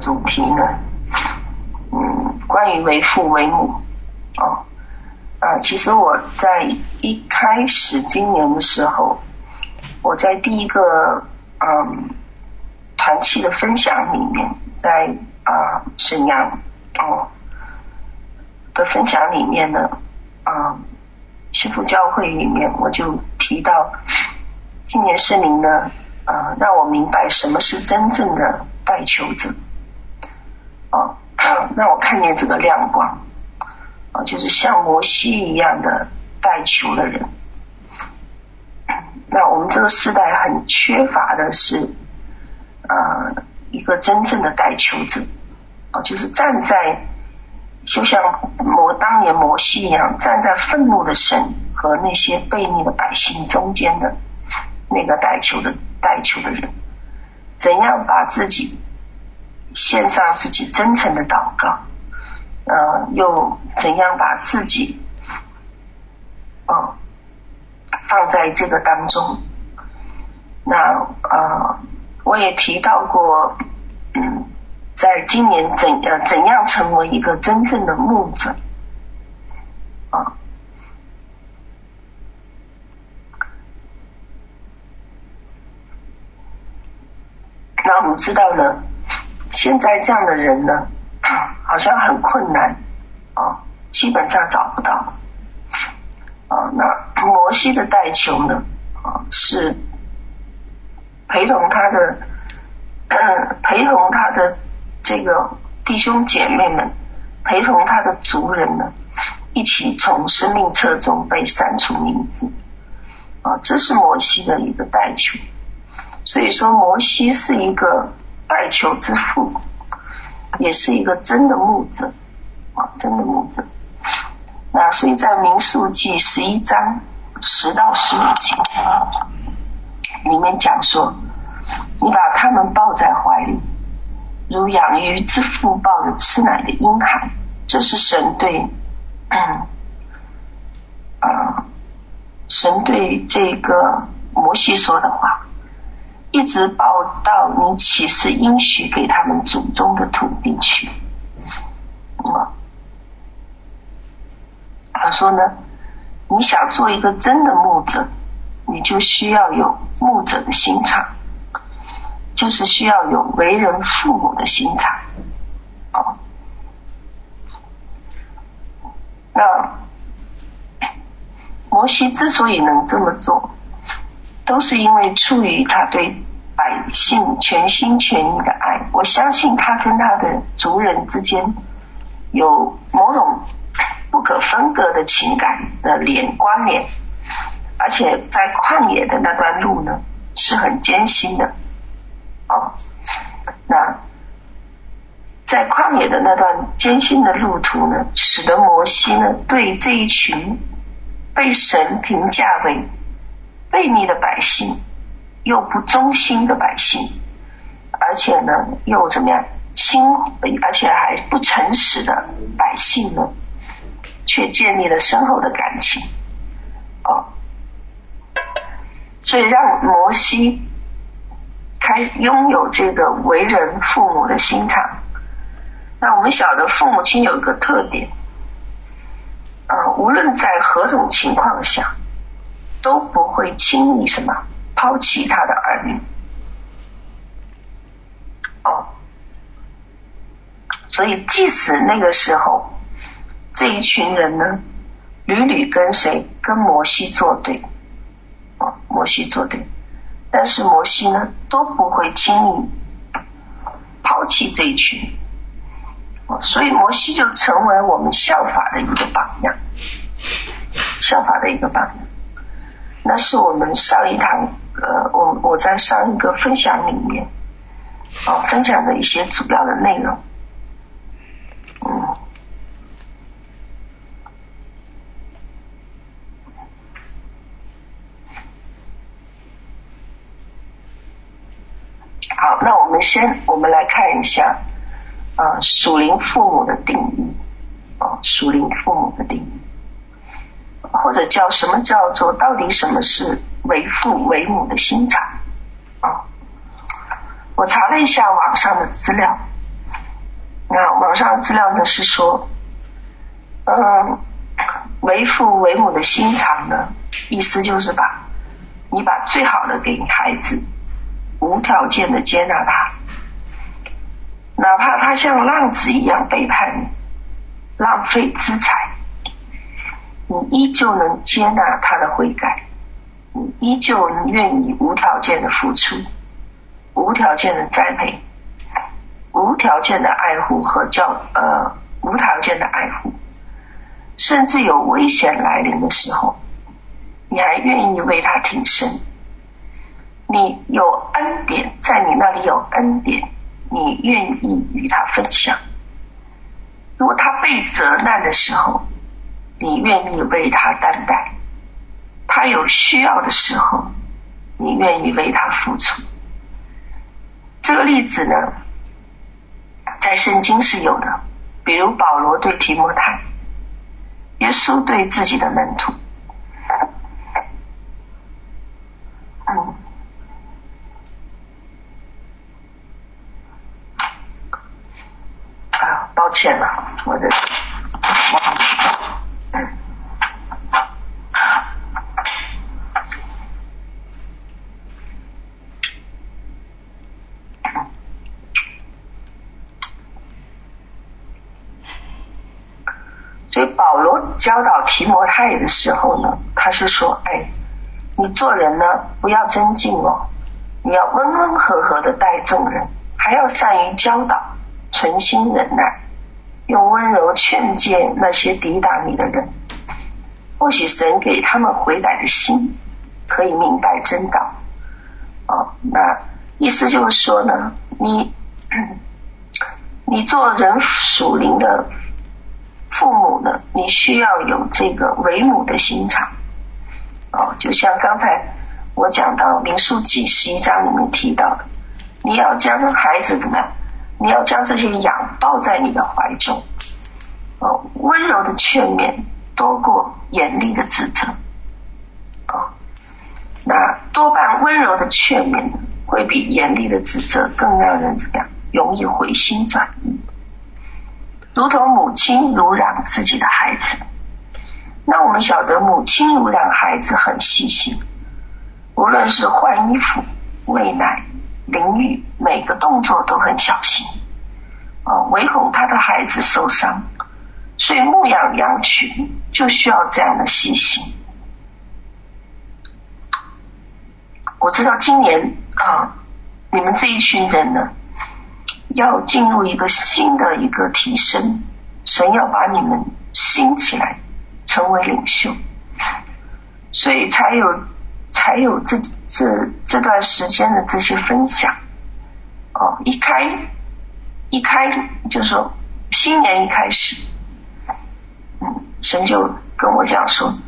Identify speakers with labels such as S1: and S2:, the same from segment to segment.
S1: 主题呢，嗯，关于为父为母，哦，啊，其实我在一开始今年的时候，我在第一个嗯团契的分享里面，在啊沈阳哦的分享里面呢，啊，师父教会里面我就提到，今年圣灵呢，啊，让我明白什么是真正的代求者。啊，让我看见这个亮光，啊，就是像摩西一样的带球的人。那我们这个时代很缺乏的是，呃，一个真正的带球者，啊，就是站在，就像摩当年摩西一样，站在愤怒的神和那些悖逆的百姓中间的那个带球的带球的人，怎样把自己。献上自己真诚的祷告，呃，又怎样把自己，呃，放在这个当中？那呃，我也提到过，嗯，在今年怎呃怎样成为一个真正的牧者啊？那我们知道呢？现在这样的人呢，好像很困难啊，基本上找不到啊。那摩西的代求呢，啊，是陪同他的，陪同他的这个弟兄姐妹们，陪同他的族人呢，一起从生命册中被删除名字啊，这是摩西的一个代求。所以说，摩西是一个。代求之父，也是一个真的牧者啊，真的牧者。那所以在民数记十一章十到十五节里面讲说，你把他们抱在怀里，如养育之父抱着吃奶的婴孩，这是神对嗯啊神对这个摩西说的话。一直抱到你启示应许给他们祖宗的土地去。他说呢，你想做一个真的牧者，你就需要有牧者的心肠，就是需要有为人父母的心肠。啊，那摩西之所以能这么做。都是因为出于他对百姓全心全意的爱，我相信他跟他的族人之间有某种不可分割的情感的连关联，而且在旷野的那段路呢是很艰辛的哦。那在旷野的那段艰辛的路途呢，使得摩西呢对这一群被神评价为悖逆的百姓，又不忠心的百姓，而且呢，又怎么样？心，而且还不诚实的百姓呢，却建立了深厚的感情。哦，所以让摩西开拥有这个为人父母的心肠。那我们晓得父母亲有一个特点，呃，无论在何种情况下。都不会轻易什么抛弃他的儿女。哦，所以即使那个时候这一群人呢，屡屡跟谁？跟摩西作对，哦，摩西作对，但是摩西呢都不会轻易抛弃这一群，哦，所以摩西就成为我们效法的一个榜样，效法的一个榜样。那是我们上一堂，呃，我我在上一个分享里面，啊，分享的一些主要的内容，嗯，好，那我们先，我们来看一下，啊，属灵父母的定义，啊，属灵父母的定义。或者叫什么叫做到底什么是为父为母的心肠啊？我查了一下网上的资料，那网上资料呢是说，嗯，为父为母的心肠呢，意思就是把你把最好的给你孩子，无条件的接纳他，哪怕他像浪子一样背叛你，浪费资财，你依旧能接纳他的悔改，你依旧能愿意无条件的付出，无条件的栽培。无条件的爱护和教呃，无条件的爱护，甚至有危险来临的时候，你还愿意为他挺身。你有恩典，在你那里有恩典，你愿意与他分享。如果他被责难的时候，你愿意为他担待；他有需要的时候，你愿意为他付出。这个例子呢，在圣经是有的，比如保罗对提摩太，耶稣对自己的门徒，嗯，啊，抱歉了，我的。所以保罗教导提摩太的时候呢，他是说：“哎，你做人呢，不要争竞哦，你要温温和和的待众人，还要善于教导，存心忍耐，用温柔劝诫那些抵挡你的人。或许神给他们悔改的心，可以明白真道。哦，那意思就是说呢，你 你做人属灵的。”父母呢，你需要有这个为母的心肠哦，就像刚才我讲到《民数记》十一章里面提到的，你要将孩子怎么样？你要将这些羊抱在你的怀中哦，温柔的劝勉多过严厉的指责哦。那多半温柔的劝勉会比严厉的指责更让人怎么样？容易回心转意。如同母亲乳养自己的孩子，那我们晓得母亲乳养孩子很细心，无论是换衣服、喂奶、淋浴，每个动作都很小心，啊，唯恐他的孩子受伤，所以牧养羊群就需要这样的细心。我知道今年啊，你们这一群人呢，要进入一个新的一个提升，神要把你们兴起来，成为领袖，所以才有才有这这这段时间的这些分享。哦，一开一开就说新年一开始，嗯，神就跟我讲说，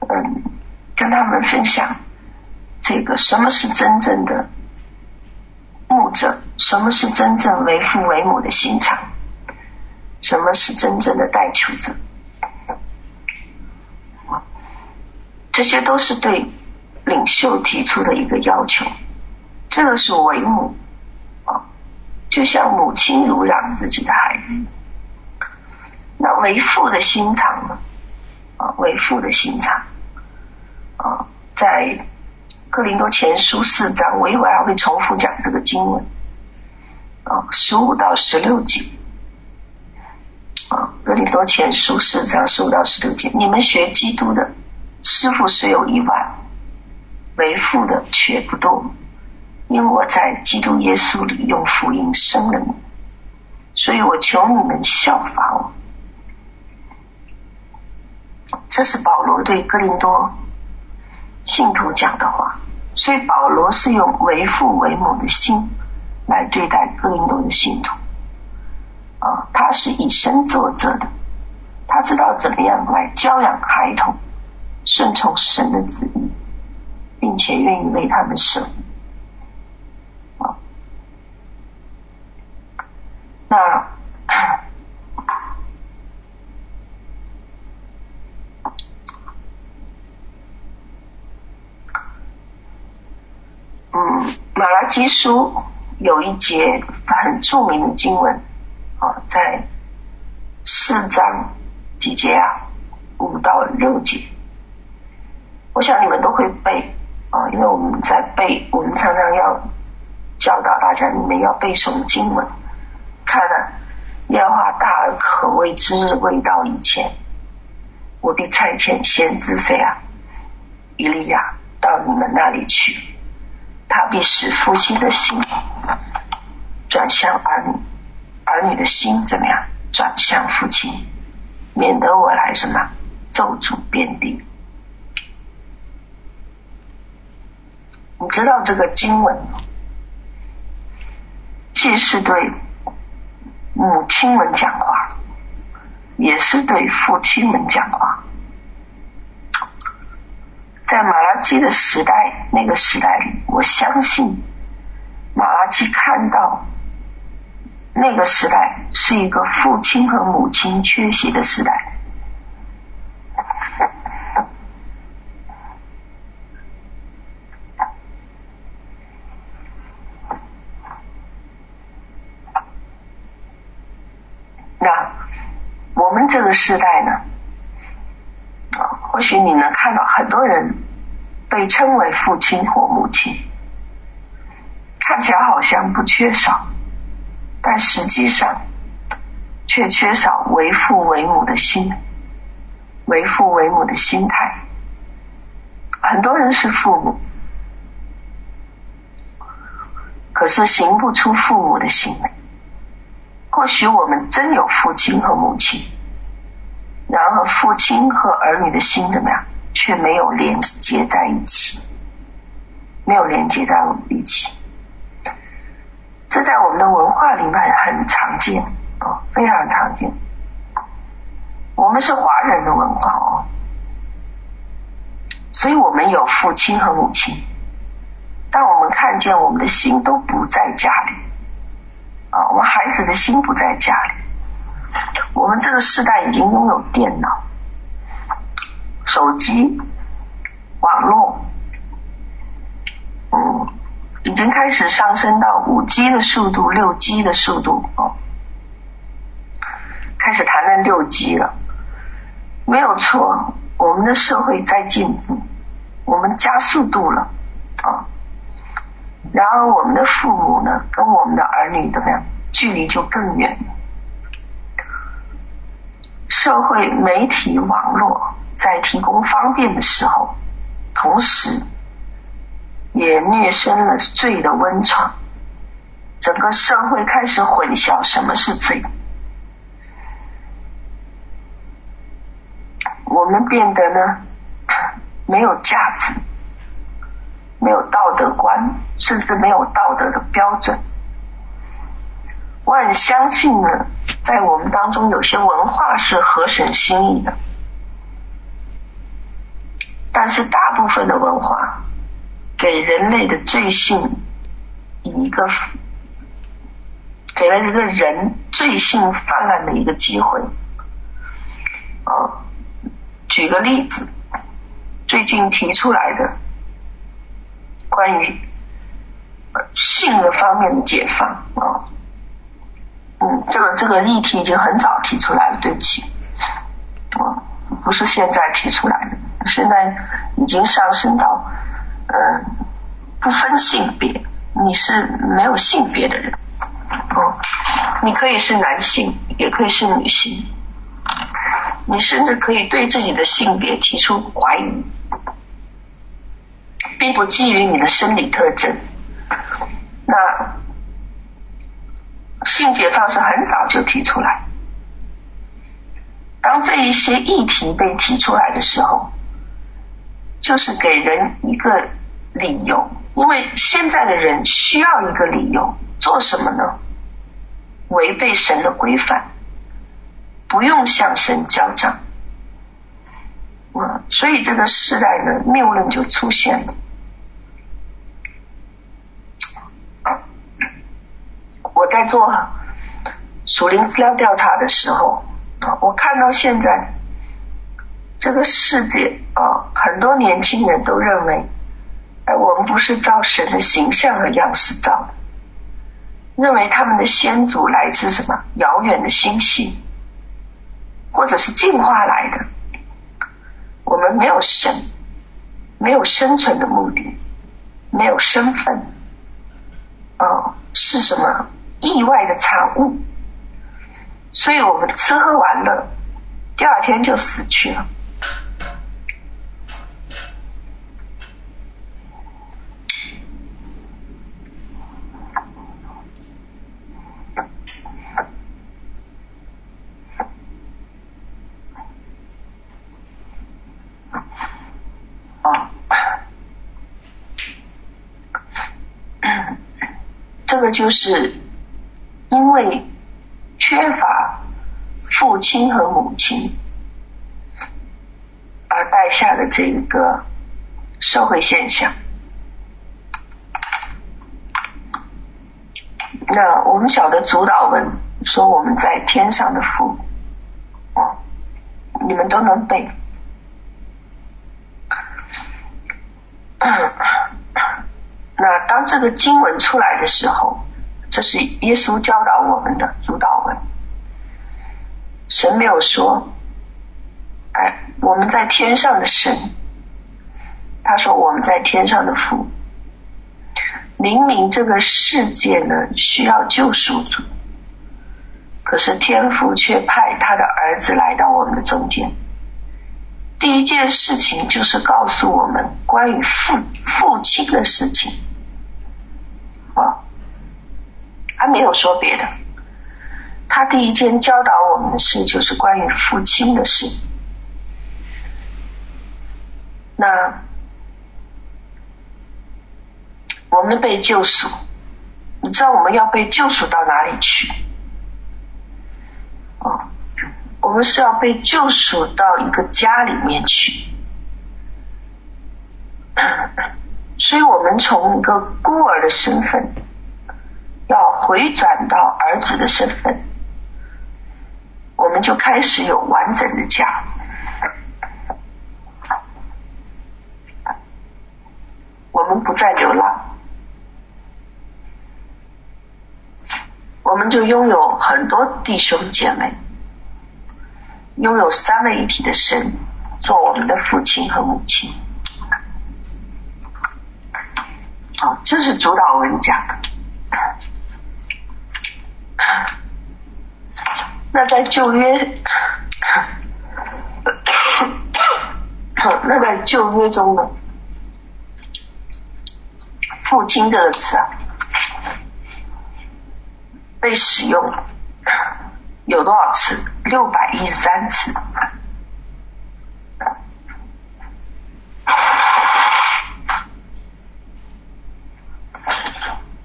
S1: 嗯，跟他们分享这个什么是真正的。牧者，什么是真正为父为母的心肠？什么是真正的代求者？这些都是对领袖提出的一个要求。这个是为母啊，就像母亲乳养自己的孩子。那为父的心肠呢？啊，为父的心肠啊，在。哥林多前书四章，我一会儿还会重复讲这个经文啊，十五到十六节啊。哥林多前书四章十五到十六节，你们学基督的师傅是有一万，为父的却不多，因为我在基督耶稣里用福音生了你，所以我求你们效法我。这是保罗对哥林多。信徒讲的话，所以保罗是用为父为母的心来对待哥林多的信徒啊，他是以身作则的，他知道怎么样来教养孩童，顺从神的旨意，并且愿意为他们舍啊，那。嗯，马拉基书有一节很著名的经文啊，在四章几节啊？五到六节，我想你们都会背啊，因为我们在背，我们常常要教导大家，你们要背诵经文。看了，耶和华大而可畏之日未到以前，我必差遣先知谁啊？以利亚到你们那里去，他必使父亲的心转向儿女，儿女的心怎么样？转向父亲，免得我来什么？咒诅遍地。你知道这个经文，既是对母亲们讲话，也是对父亲们讲话。在马拉基的时代，那个时代里，我相信马拉基看到那个时代是一个父亲和母亲缺席的时代。那我们这个时代呢，啊，或许你能看到很多人被称为父亲或母亲，看起来好像不缺少，但实际上却缺少为父为母的心，为父为母的心态。很多人是父母，可是行不出父母的行为。或许我们真有父亲和母亲。然而，父亲和儿女的心怎么样？却没有连接在一起，没有连接在一起。这在我们的文化里面很常见哦，非常常见。我们是华人的文化哦，所以我们有父亲和母亲，但我们看见我们的心都不在家里啊，我们孩子的心不在家里。我们这个时代已经拥有电脑、手机、网络，嗯，已经开始上升到五 G 的速度、六 G 的速度哦，开始谈论六 G 了，没有错，我们的社会在进步，我们加速度了啊，然而我们的父母呢，跟我们的儿女怎么样？距离就更远。社会、媒体、网络在提供方便的时候，同时也虐生了罪的温床。整个社会开始混淆什么是罪，我们变得呢，没有价值，没有道德观，甚至没有道德的标准。我很相信呢，在我们当中有些文化是合神心意的，但是大部分的文化给人类的罪性以一个给了这个人罪性泛滥的一个机会。啊，举个例子，最近提出来的关于性的方面的解放啊。嗯，这个这个议题已经很早提出来了，对不起，啊，不是现在提出来的，现在已经上升到，嗯，不分性别，你是没有性别的人，哦，你可以是男性，也可以是女性，你甚至可以对自己的性别提出怀疑，并不基于你的生理特征，那。性解放是很早就提出来，当这一些议题被提出来的时候，就是给人一个理由，因为现在的人需要一个理由，做什么呢？违背神的规范，不用向神交账，啊，所以这个时代的谬论就出现了。我在做属灵资料调查的时候啊，我看到现在这个世界啊，很多年轻人都认为，哎，我们不是照神的形象和样式造的，认为他们的先祖来自什么遥远的星系，或者是进化来的。我们没有神，没有生存的目的，没有身份，哦，是什么意外的产物？所以我们吃喝玩乐，第二天就死去了。啊这个就是因为缺乏父亲和母亲而带下的这一个社会现象。那我们晓得主导文说我们在天上的父，啊，你们都能背。那当这个经文出来的时候，这是耶稣教导我们的主导文。神没有说：“哎，我们在天上的神。”他说：“我们在天上的父。”明明这个世界呢需要救赎主，可是天父却派他的儿子来到我们的中间。第一件事情就是告诉我们关于父父亲的事情。啊他没有说别的，他第一件教导我们的事就是关于父亲的事。那我们被救赎，你知道我们要被救赎到哪里去？哦，我们是要被救赎到一个家里面去。所以我们从一个孤儿的身份。要回转到儿子的身份，我们就开始有完整的家。我们不再流浪，我们就拥有很多弟兄姐妹，拥有三位一体的神做我们的父亲和母亲。啊，这是主祷文讲的。那在旧约，那在旧约中呢，父亲这个词啊，被使用有多少次？六百一十三次。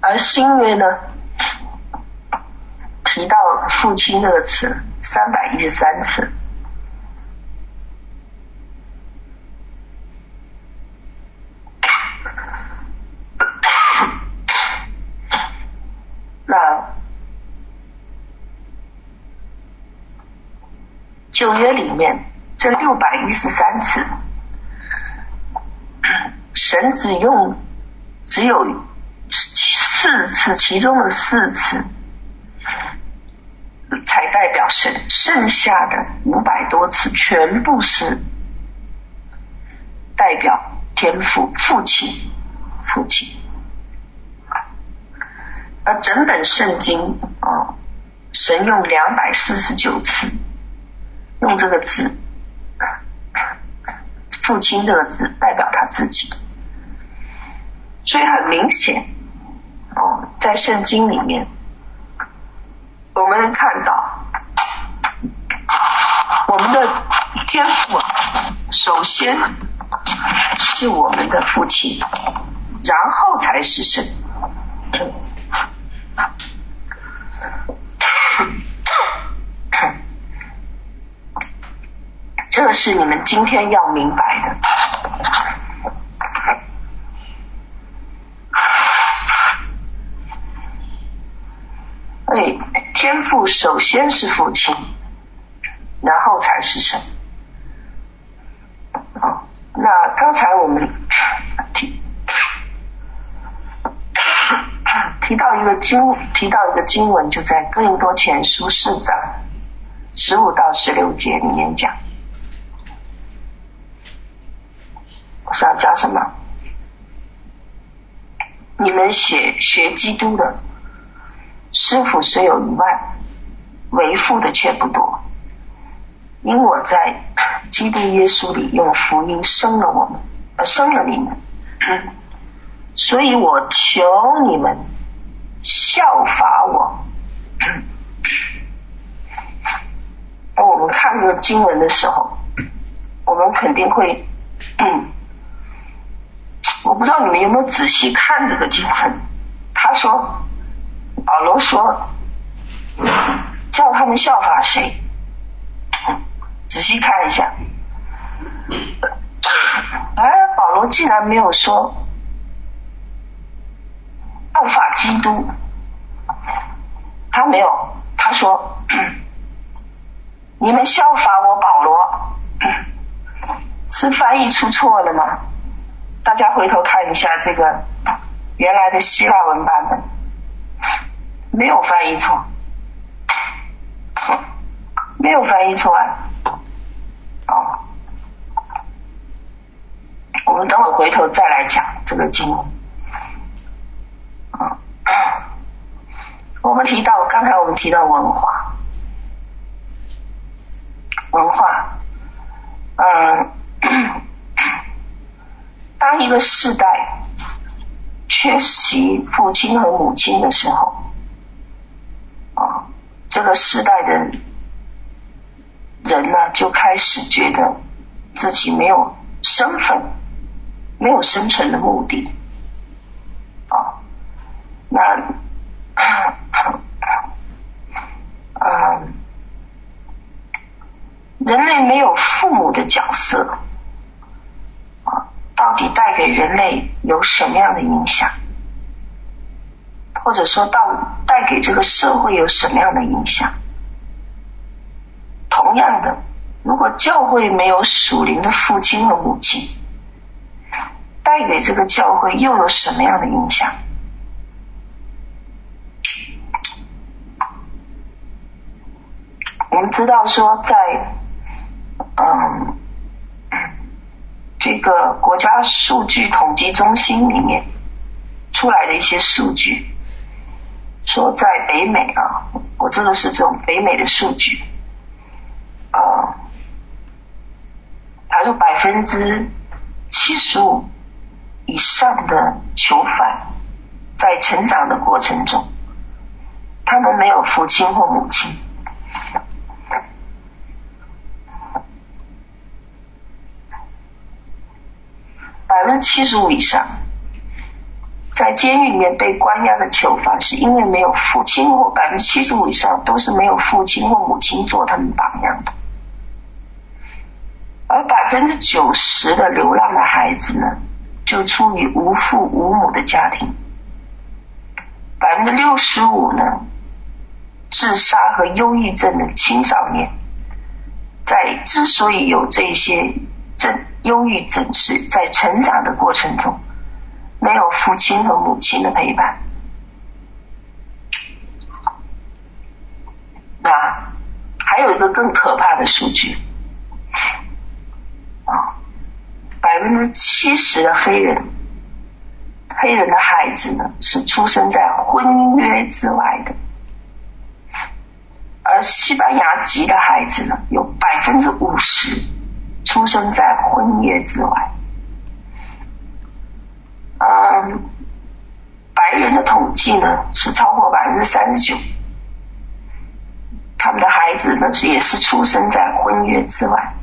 S1: 而新约呢？提到父亲这个词三百一十三次，那旧约里面这六百一十三次，神只用只有四次，其中的四次。才代表神，剩下的五百多次全部是代表天父父亲父亲，而整本圣经啊，神用两百四十九次用这个字父亲这个字代表他自己，所以很明显哦，在圣经里面。我们能看到，我们的天父首先是我们的父亲，然后才是神。这是你们今天要明白的。对，天父首先是父亲，然后才是神。好，那刚才我们提提到一个经，提到一个经文，就在哥林多前书四章十五到十六节里面讲。我想讲什么？你们学学基督的师傅虽有一万，为父的却不多。因我在 基督耶稣里用福音生了我们，呃，生了你们，所以我求你们效法我。当我们看这个经文的时候，我们肯定会，嗯，我不知道你们有没有仔细看这个经文。他说，保罗说，叫他们效法谁？仔细看一下，哎，保罗竟然没有说效法基督，他没有，他说你们效法我保罗，是翻译出错了吗？大家回头看一下这个原来的希腊文版本，没有翻译错，没有翻译错啊。哦，我们等会回头再来讲这个经文。我们提到刚才我们提到文化，文化，嗯，当一个世代缺席父亲和母亲的时候，啊，这个世代的。人呢，就开始觉得自己没有身份，没有生存的目的，啊，那，嗯，人类没有父母的角色，到底带给人类有什么样的影响？或者说，到带给这个社会有什么样的影响？同样的，如果教会没有属灵的父亲和母亲，带给这个教会又有什么样的影响？我们知道说在，嗯这个国家数据统计中心里面出来的一些数据，说在北美啊，我这个是这种北美的数据。啊，他说百分之七十五以上的囚犯在成长的过程中，他们没有父亲或母亲。百分之七十五以上在监狱里面被关押的囚犯，是因为没有父亲，或百分之七十五以上都是没有父亲或母亲做他们榜样的。而百分之九十的流浪的孩子呢，就出于无父无母的家庭。百分之六十五呢，自杀和忧郁症的青少年，在之所以有这些忧郁症，是在成长的过程中没有父亲和母亲的陪伴。那还有一个更可怕的数据。啊，百分之七十的黑人，黑人的孩子呢，是出生在婚约之外的，而西班牙籍的孩子呢，有百分之五十出生在婚约之外。嗯，白人的统计呢是超过百分之三十九，他们的孩子呢也是出生在婚约之外。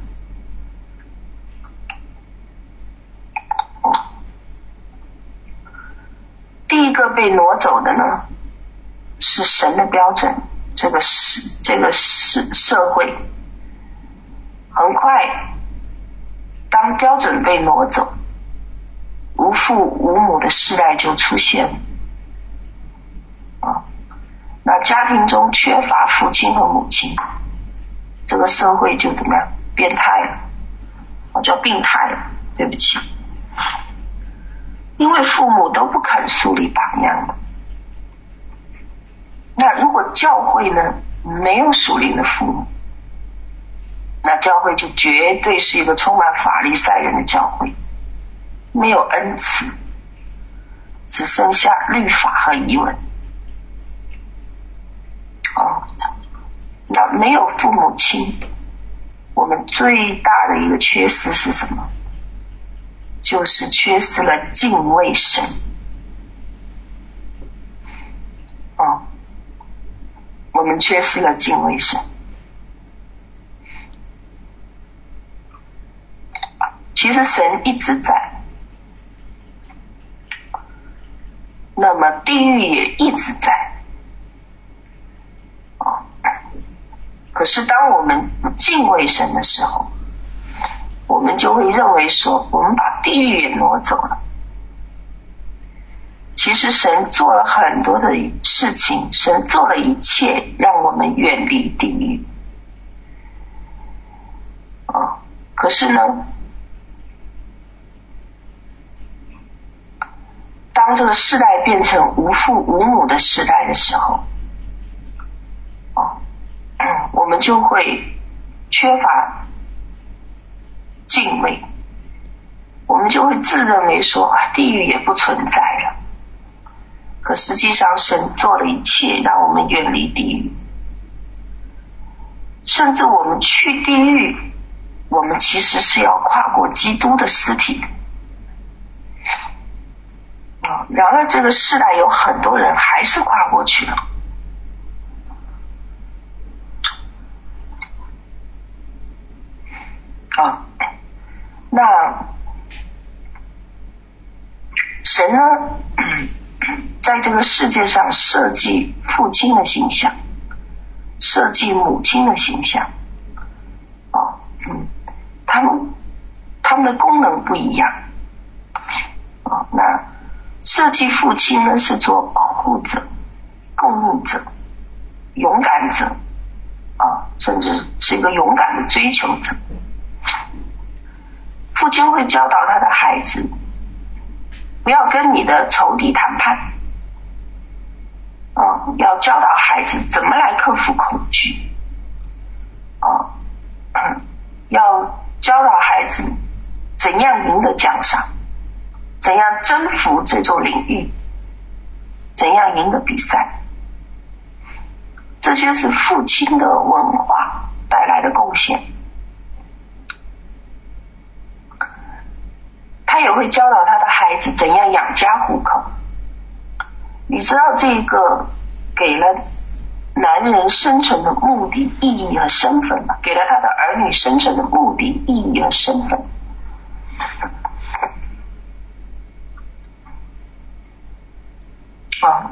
S1: 第一个被挪走的呢，是神的标准。这个是这个是社会，很快，当标准被挪走，无父无母的世代就出现了。啊，那家庭中缺乏父亲和母亲，这个社会就怎么样？变态了，我叫病态了。对不起。因为父母都不肯树立榜样，那如果教会呢，没有属灵的父母，那教会就绝对是一个充满法利赛人的教会，没有恩慈，只剩下律法和疑问。哦，那没有父母亲，我们最大的一个缺失是什么？就是缺失了敬畏神。哦，我们缺失了敬畏神。其实神一直在，那么地狱也一直在。哦，可是当我们敬畏神的时候，我们就会认为说，我们把地狱也挪走了。其实神做了很多的事情，神做了一切，让我们远离地狱。哦，可是呢，当这个世代变成无父无母的时代的时候，哦，我们就会缺乏敬畏，我们就会自认为说啊，地狱也不存在了。可实际上，神做了一切，让我们远离地狱。甚至我们去地狱，我们其实是要跨过基督的尸体。啊，然而这个世代有很多人还是跨过去了。啊。那神呢？在这个世界上设计父亲的形象，设计母亲的形象，啊，嗯，他们他们的功能不一样，啊，那设计父亲呢是做保护者、供应者、勇敢者，啊、甚至是一个勇敢的追求者。父亲会教导他的孩子，不要跟你的仇敌谈判，啊、要教导孩子怎么来克服恐惧，啊、要教导孩子怎样赢得奖赏，怎样征服这种领域，怎样赢得比赛，这些是父亲的文化带来的贡献。他也会教导他的孩子怎样养家糊口。你知道这个给了男人生存的目的、意义和身份吗？给了他的儿女生存的目的、意义和身份。啊，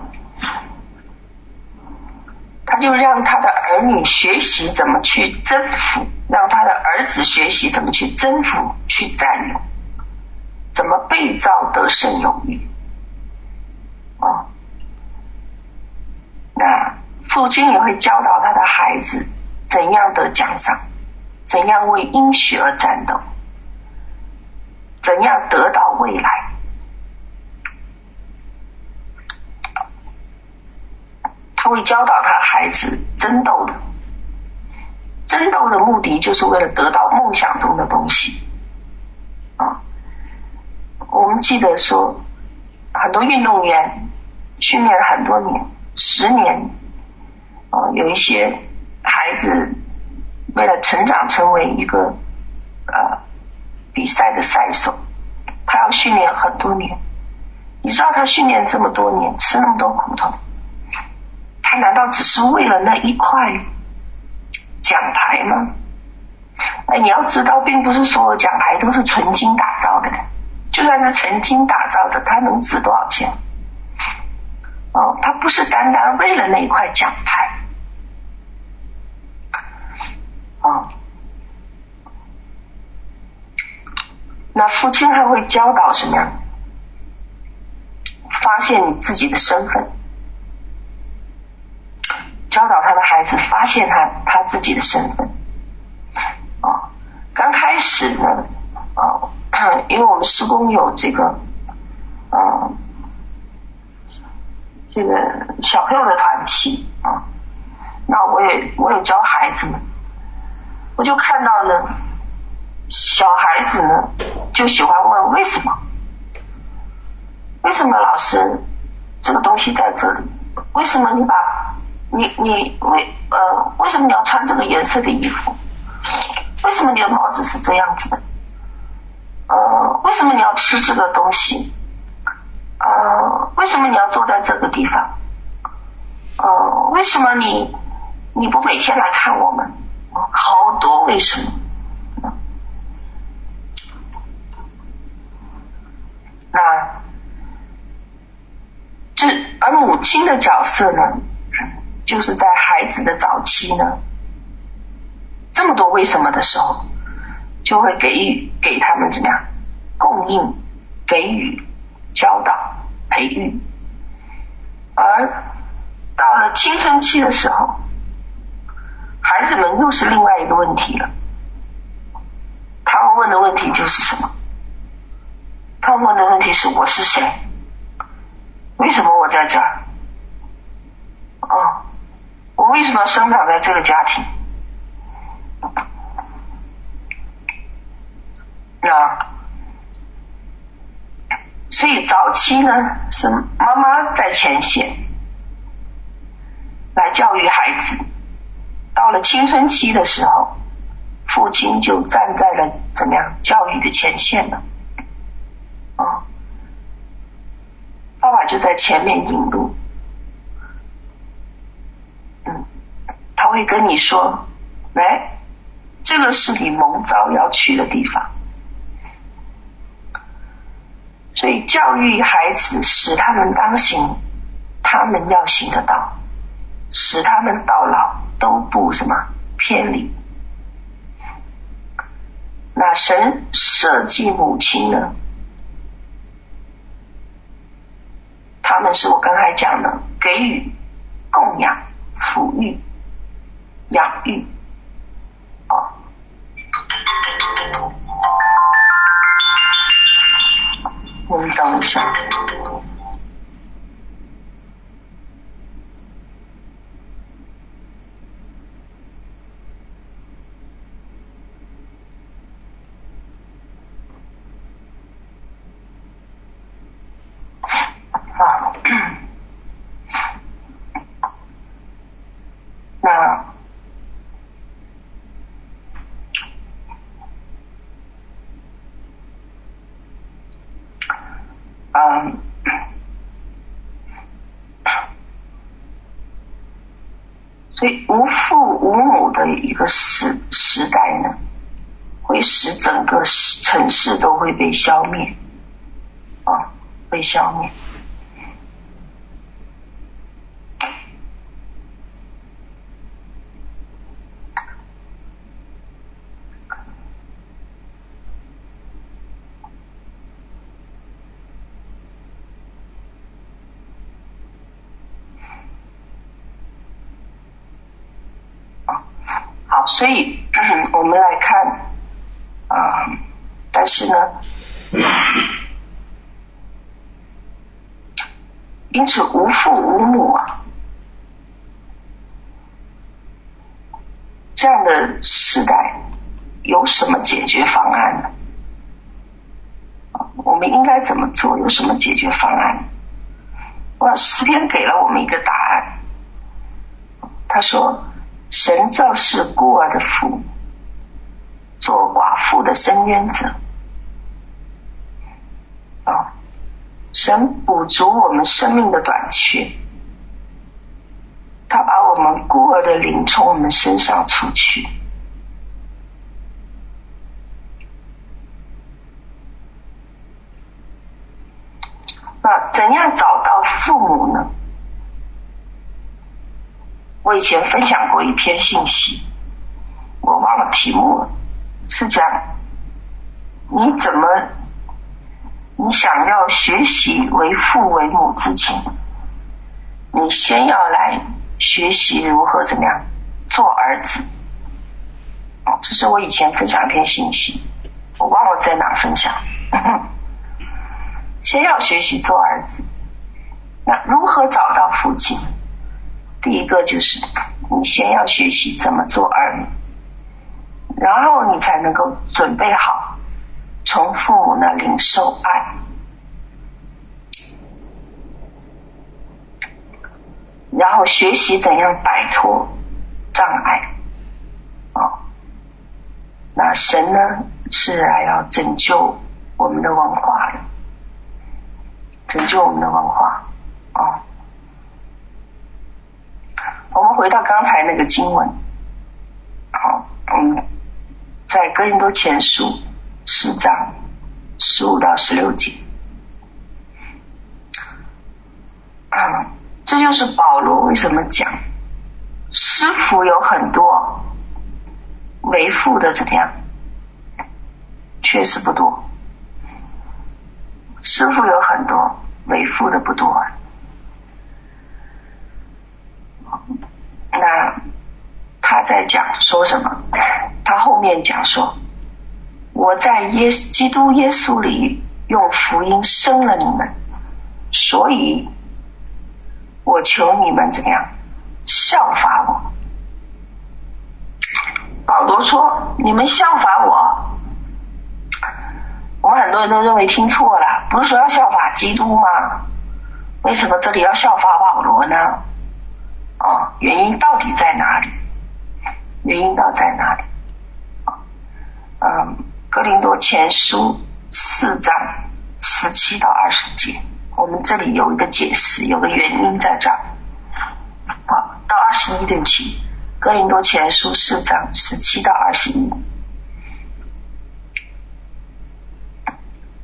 S1: 他就让他的儿女学习怎么去征服，让他的儿子学习怎么去征服、去占有。怎么被造得胜有余？啊，那父亲也会教导他的孩子怎样得奖赏，怎样为应许而战斗，怎样得到未来。他会教导他孩子争斗的，争斗的目的就是为了得到梦想中的东西。我们记得说，很多运动员训练了很多年，十年，啊，有一些孩子为了成长成为一个呃比赛的赛手，他要训练很多年。你知道他训练这么多年，吃那么多苦头，他难道只是为了那一块奖牌吗？哎，你要知道，并不是所有奖牌都是纯金打造的。就算是纯金打造的，它能值多少钱？哦，它不是单单为了那一块奖牌。哦，那父亲还会教导什么呀？发现你自己的身份，教导他的孩子发现他他自己的身份。哦，刚开始呢，哦。因为我们施工有这个，呃，这个小朋友的团体啊，那我也我也教孩子们，我就看到呢，小孩子呢就喜欢问为什么？为什么老师这个东西在这里？为什么你把你你为呃为什么你要穿这个颜色的衣服？为什么你的帽子是这样子的？呃，为什么你要吃这个东西？呃，为什么你要坐在这个地方？呃，为什么你你不每天来看我们？好多为什么？那这而母亲的角色呢，就是在孩子的早期呢，这么多为什么的时候，就会给予给他们怎么样供应、给予、教导、培育，而到了青春期的时候，孩子们又是另外一个问题了。他们问的问题就是什么？他们问的问题是：我是谁？为什么我在这儿？哦，我为什么生长在这个家庭？啊，所以早期呢是妈妈在前线来教育孩子，到了青春期的时候，父亲就站在了怎么样教育的前线了，啊，爸爸就在前面引路，他会跟你说，来，这个是你蒙召要去的地方。所以教育孩子，使他们当行他们要行的道，使他们到老都不什么偏离。那神设计母亲呢？他们是我刚才讲的，给予、供养、抚育、养育啊。我们等一下啊，那。所以无父无母的一个时时代呢，会使整个城市都会被消灭，啊，被消灭。所以，我们来看啊，但是呢，因此无父无母啊，这样的时代有什么解决方案呢？我们应该怎么做？有什么解决方案？哇，诗篇给了我们一个答案，他说。神造是孤儿的父，做寡妇的伸冤者。啊，神补足我们生命的短缺，他把我们孤儿的灵从我们身上除去。那怎样找到父母呢？我以前分享过一篇信息，我忘了题目了，是讲你怎么你想要学习为父为母之前，你先要来学习如何怎么样做儿子。哦，这是我以前分享一篇信息，我忘了在哪分享。先要学习做儿子，那如何找到父亲？第一个就是你先要学习怎么做儿女，然后你才能够准备好从父母那领受爱，然后学习怎样摆脱障碍。啊，那神呢是来要拯救我们的文化，拯救我们的文化啊。我们回到刚才那个经文，好，嗯，在哥林多前书四章十五到十六节，啊，这就是保罗为什么讲师傅有很多，为父的怎么样，确实不多，师傅有很多，为父的不多。那他在讲说什么？他后面讲说：“我在耶基督耶稣里用福音生了你们，所以我求你们怎么样效法我。”保罗说：“你们效法我。”我们很多人都认为听错了，不是说要效法基督吗？为什么这里要效法保罗呢？啊，原因到底在哪里？原因到底在哪里？啊，嗯，哥林多前书四章十七到二十节，我们这里有一个解释，有个原因在这儿。好，到二十一对不起，哥林多前书四章十七到二十一，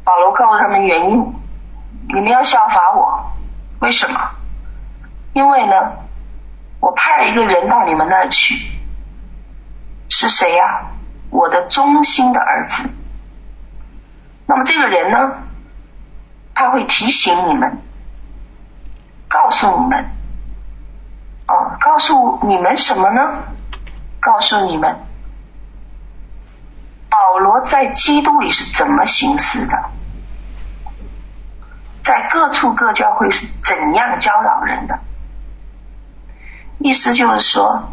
S1: 保罗告诉他们原因，你们要效法我，为什么？因为呢？我派了一个人到你们那儿去，是谁呀、我的忠心的儿子。那么这个人呢？他会提醒你们，告诉你们，哦，告诉你们什么呢？告诉你们，保罗在基督里是怎么行事的，在各处各教会是怎样教导人的。意思就是说，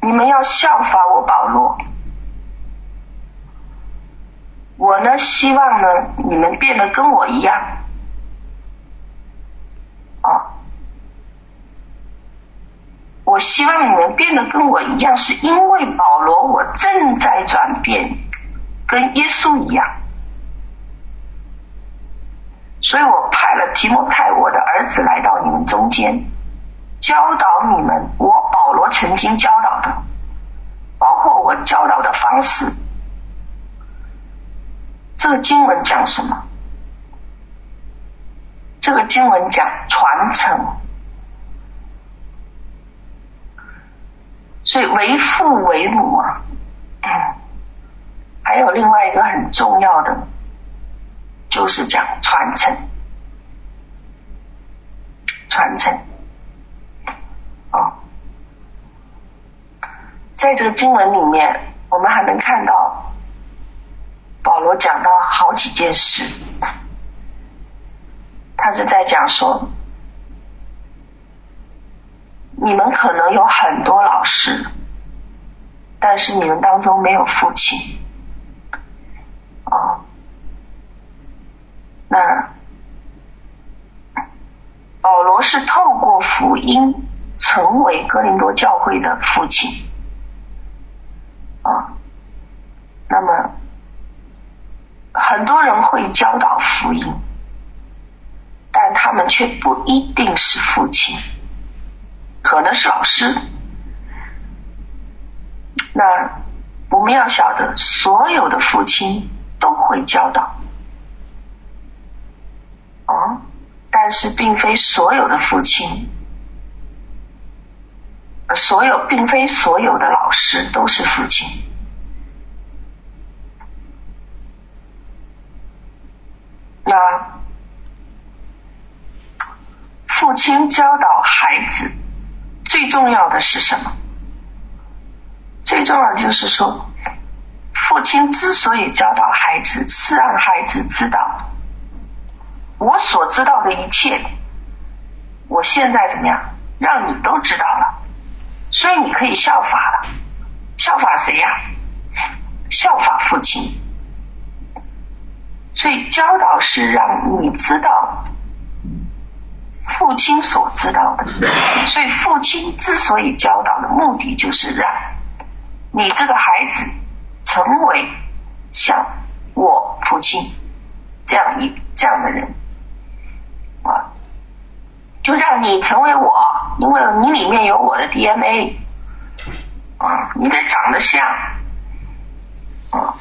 S1: 你们要效法我保罗。我呢，希望呢，你们变得跟我一样。啊，我希望你们变得跟我一样，是因为保罗我正在转变，跟耶稣一样。所以我派了提摩太，我的儿子，来到你们中间，教导你们我保罗曾经教导的，包括我教导的方式。这个经文讲什么？这个经文讲传承。所以为父为母啊，还有另外一个很重要的。就是讲传承，传承，哦，在这个经文里面，我们还能看到保罗讲到好几件事，他是在讲说，你们可能有很多老师，但是你们当中没有父亲。那保罗是透过福音成为哥林多教会的父亲啊。那么很多人会教导福音，但他们却不一定是父亲，可能是老师。那我们要晓得，所有的父亲都会教导。哦，但是并非所有的父亲，所有并非所有的老师都是父亲。那父亲教导孩子最重要的是什么？最重要就是说，父亲之所以教导孩子，是让孩子知道我所知道的一切，我现在怎么样，让你都知道了，所以你可以效法了。效法谁呀？效法父亲。所以教导是让你知道父亲所知道的。所以父亲之所以教导的目的，就是让你这个孩子成为像我父亲这样一这样的人，就让你成为我，因为你里面有我的 DNA 啊，你得长得像啊。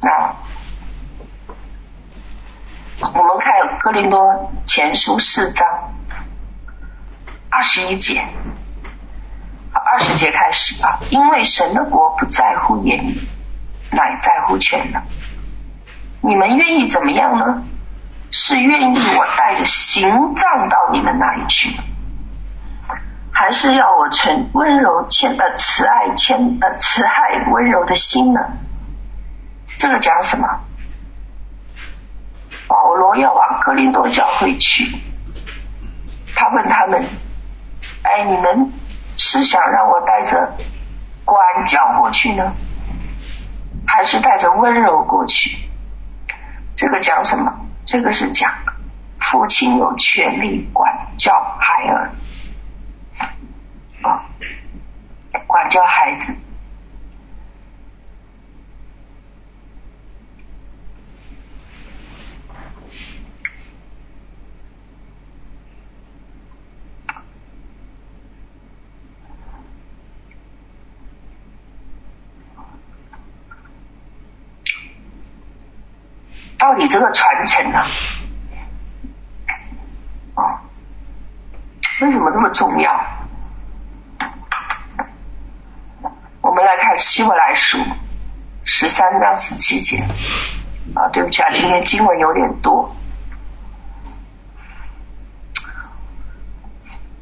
S1: 那我们看《哥林多前书》四章二十一节，二十节开始吧，因为神的国不在乎言语，乃在乎全能。你们愿意怎么样呢？是愿意我带着行杖到你们那里去，还是要我存温柔谦呃慈爱谦呃慈爱温柔的心呢？这个讲什么？保罗要往哥林多教会去，他问他们：“哎，你们是想让我带着管教过去呢，还是带着温柔过去？”这个讲什么？这个是讲父亲有权利管教孩儿啊，管教孩子。到底这个传承呢？啊，为什么这么重要？我们来看希伯来书十三章十七节。啊，对不起啊，今天经文有点多。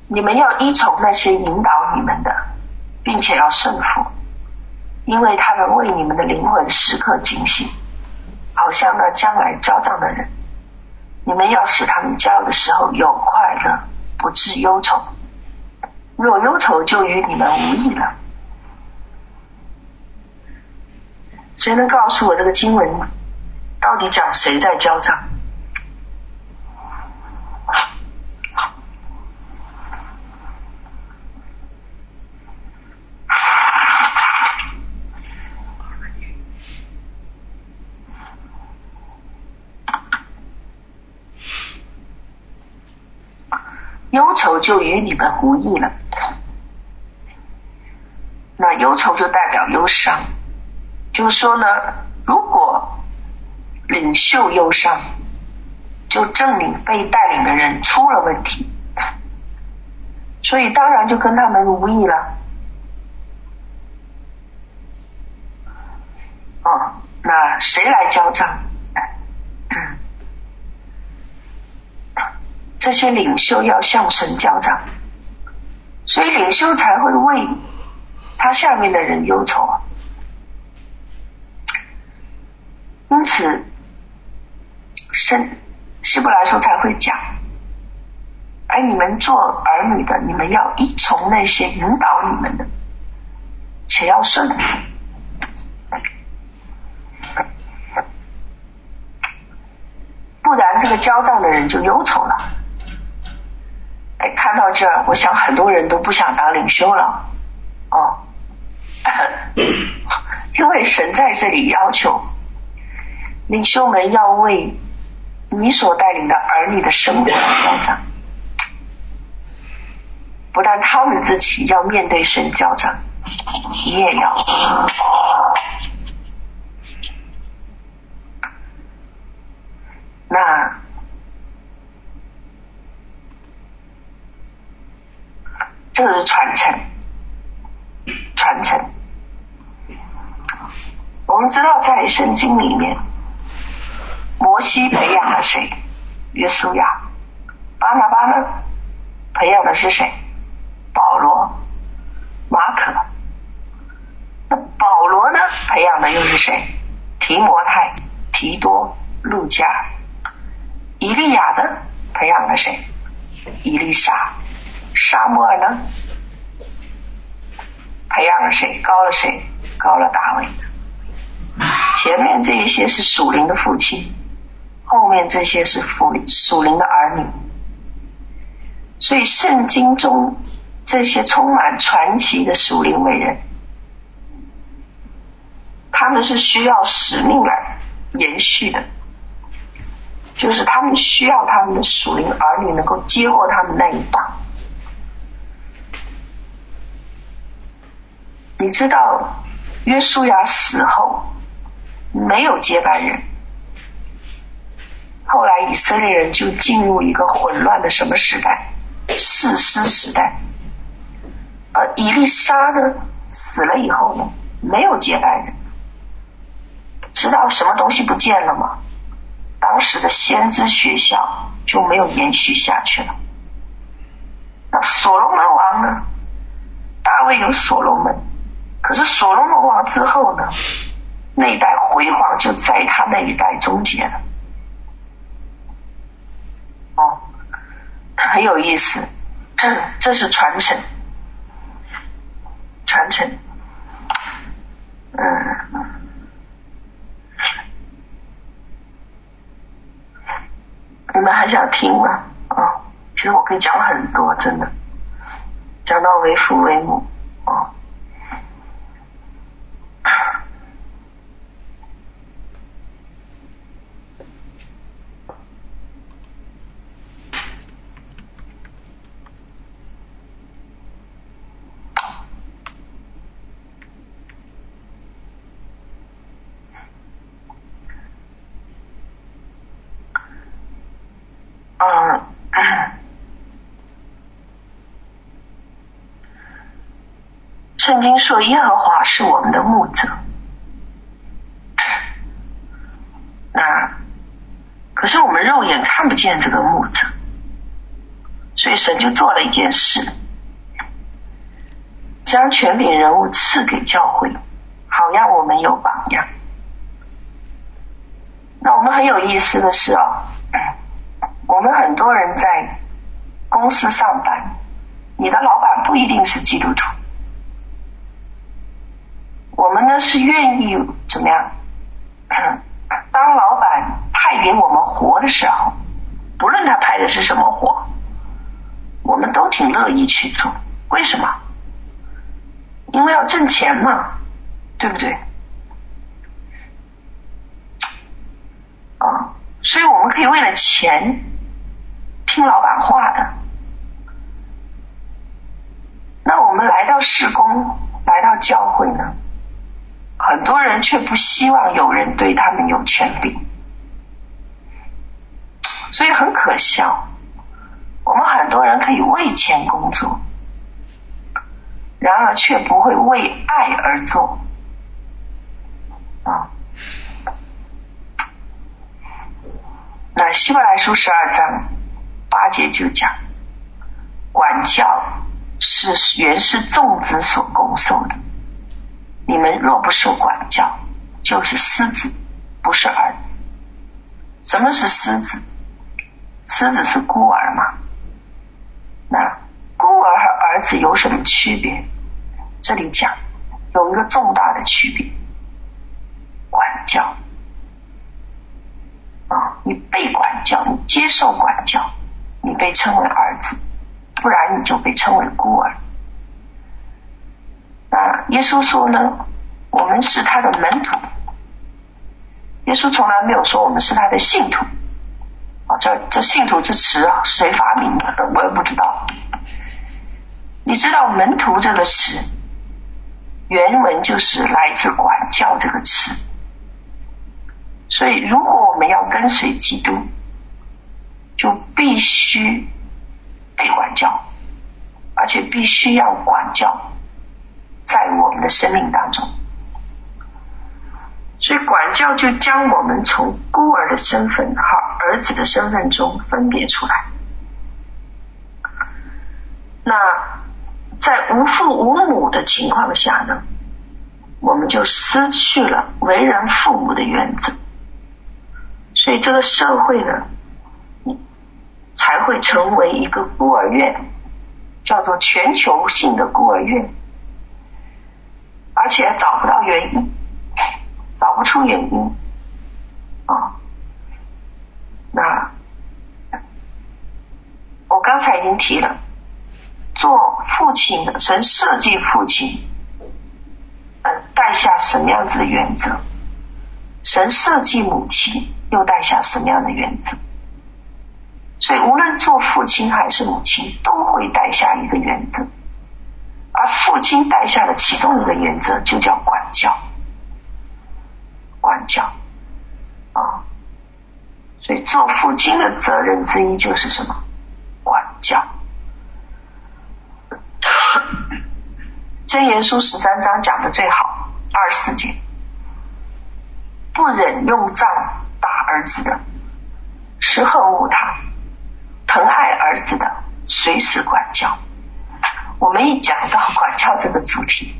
S1: 你们要依从那些引导你们的，并且要顺服，因为他们为你们的灵魂时刻警醒。好像呢将来交账的人，你们要使他们交的时候有快乐，不致忧愁。若忧愁，就与你们无益了。谁能告诉我这个经文到底讲谁在交账？忧愁就与你们无异了。那忧愁就代表忧伤，就是说呢，如果领袖忧伤，就证明被带领的人出了问题，所以当然就跟他们无异了。哦，那谁来交账？这些领袖要向神交账，所以领袖才会为他下面的人忧愁。因此，神希伯来书才会讲：而你们做儿女的，你们要依从那些引导你们的，且要顺服，不然这个交账的人就忧愁了。看到这儿，我想很多人都不想当领袖了，哦，因为神在这里要求领袖们要为你所带领的儿女的生活来交账，不但他们自己要面对神交账，你也要。那。这个是传承，传承。我们知道，在圣经里面，摩西培养了谁？约书亚。巴拿巴呢？培养的是谁？保罗、马可。那保罗呢？培养的又是谁？提摩太、提多、路加。以利亚的培养了谁？伊丽莎。撒母耳呢？培养了谁？高了谁？高了大卫。前面这一些是属灵的父亲，后面这些是属属灵的儿女。所以圣经中这些充满传奇的属灵伟人，他们是需要使命来延续的，就是他们需要他们的属灵儿女能够接过他们那一棒。你知道约书亚死后没有接班人，后来以色列人就进入一个混乱的什么时代？士师时代。而以利沙呢，死了以后呢，没有接班人。知道什么东西不见了吗？当时的先知学校就没有延续下去了。那所罗门王呢？大卫有所罗门。可是所罗门王之后呢，那一代辉煌就在他那一代终结了。哦，很有意思，这是传承，传承。嗯，你们还想听吗？啊、其实我可以讲很多，真的，讲到为父为母。啊圣经说：“耶和华是我们的牧者。”那可是我们肉眼看不见这个牧者，所以神就做了一件事，将权柄人物赐给教会，好让我们有榜样。那我们很有意思的是哦，我们很多人在公司上班，你的老板不一定是基督徒。我们呢是愿意怎么样？当老板派给我们活的时候，不论他派的是什么活，我们都挺乐意去做。为什么？因为要挣钱嘛，对不对？啊，所以我们可以为了钱听老板话的。那我们来到事工，来到教会呢？很多人却不希望有人对他们有权利，所以很可笑。我们很多人可以为钱工作，然而却不会为爱而做。啊，那希伯来书十二章八节就讲，管教是原是众子所共受的。你们若不受管教，就是狮子，不是儿子。什么是狮子？狮子是孤儿嘛？那孤儿和儿子有什么区别？这里讲有一个重大的区别：管教。啊，你被管教，你接受管教，你被称为儿子；不然，你就被称为孤儿。啊，耶稣说呢，我们是他的门徒。耶稣从来没有说我们是他的信徒。啊，这这信徒这词啊，谁发明的？我也不知道。你知道门徒这个词，原文就是来自管教这个词。所以，如果我们要跟随基督，就必须被管教，而且必须要管教。在我们的生命当中，所以管教就将我们从孤儿的身份和儿子的身份中分别出来。那在无父无母的情况下呢，我们就失去了为人父母的原则，所以这个社会呢，才会成为一个孤儿院，叫做全球性的孤儿院，而且找不到原因，找不出原因啊。那我刚才已经提了，做父亲的，神设计父亲，嗯，带下什么样子的原则？神设计母亲，又带下什么样的原则？所以，无论做父亲还是母亲，都会带下一个原则，父亲带下的其中一个原则就叫管教。管教啊，所以做父亲的责任之一就是什么？管教。箴言书十三章讲的最好，二十四节，不忍用杖打儿子的，是恨恶他。疼爱儿子的，随时管教。我们一讲到管教这个主题，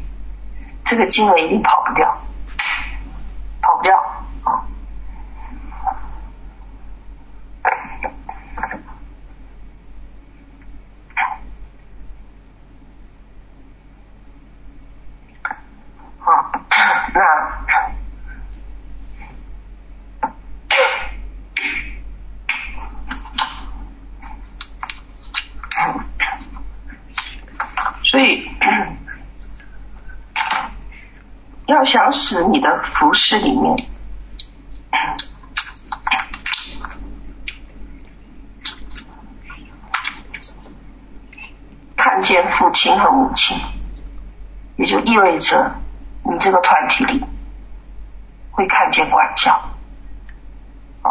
S1: 这个金额一定跑不掉，跑不掉啊！好，那。所以，要想使你的服饰里面看见父亲和母亲，也就意味着你这个团体里会看见管教。哦，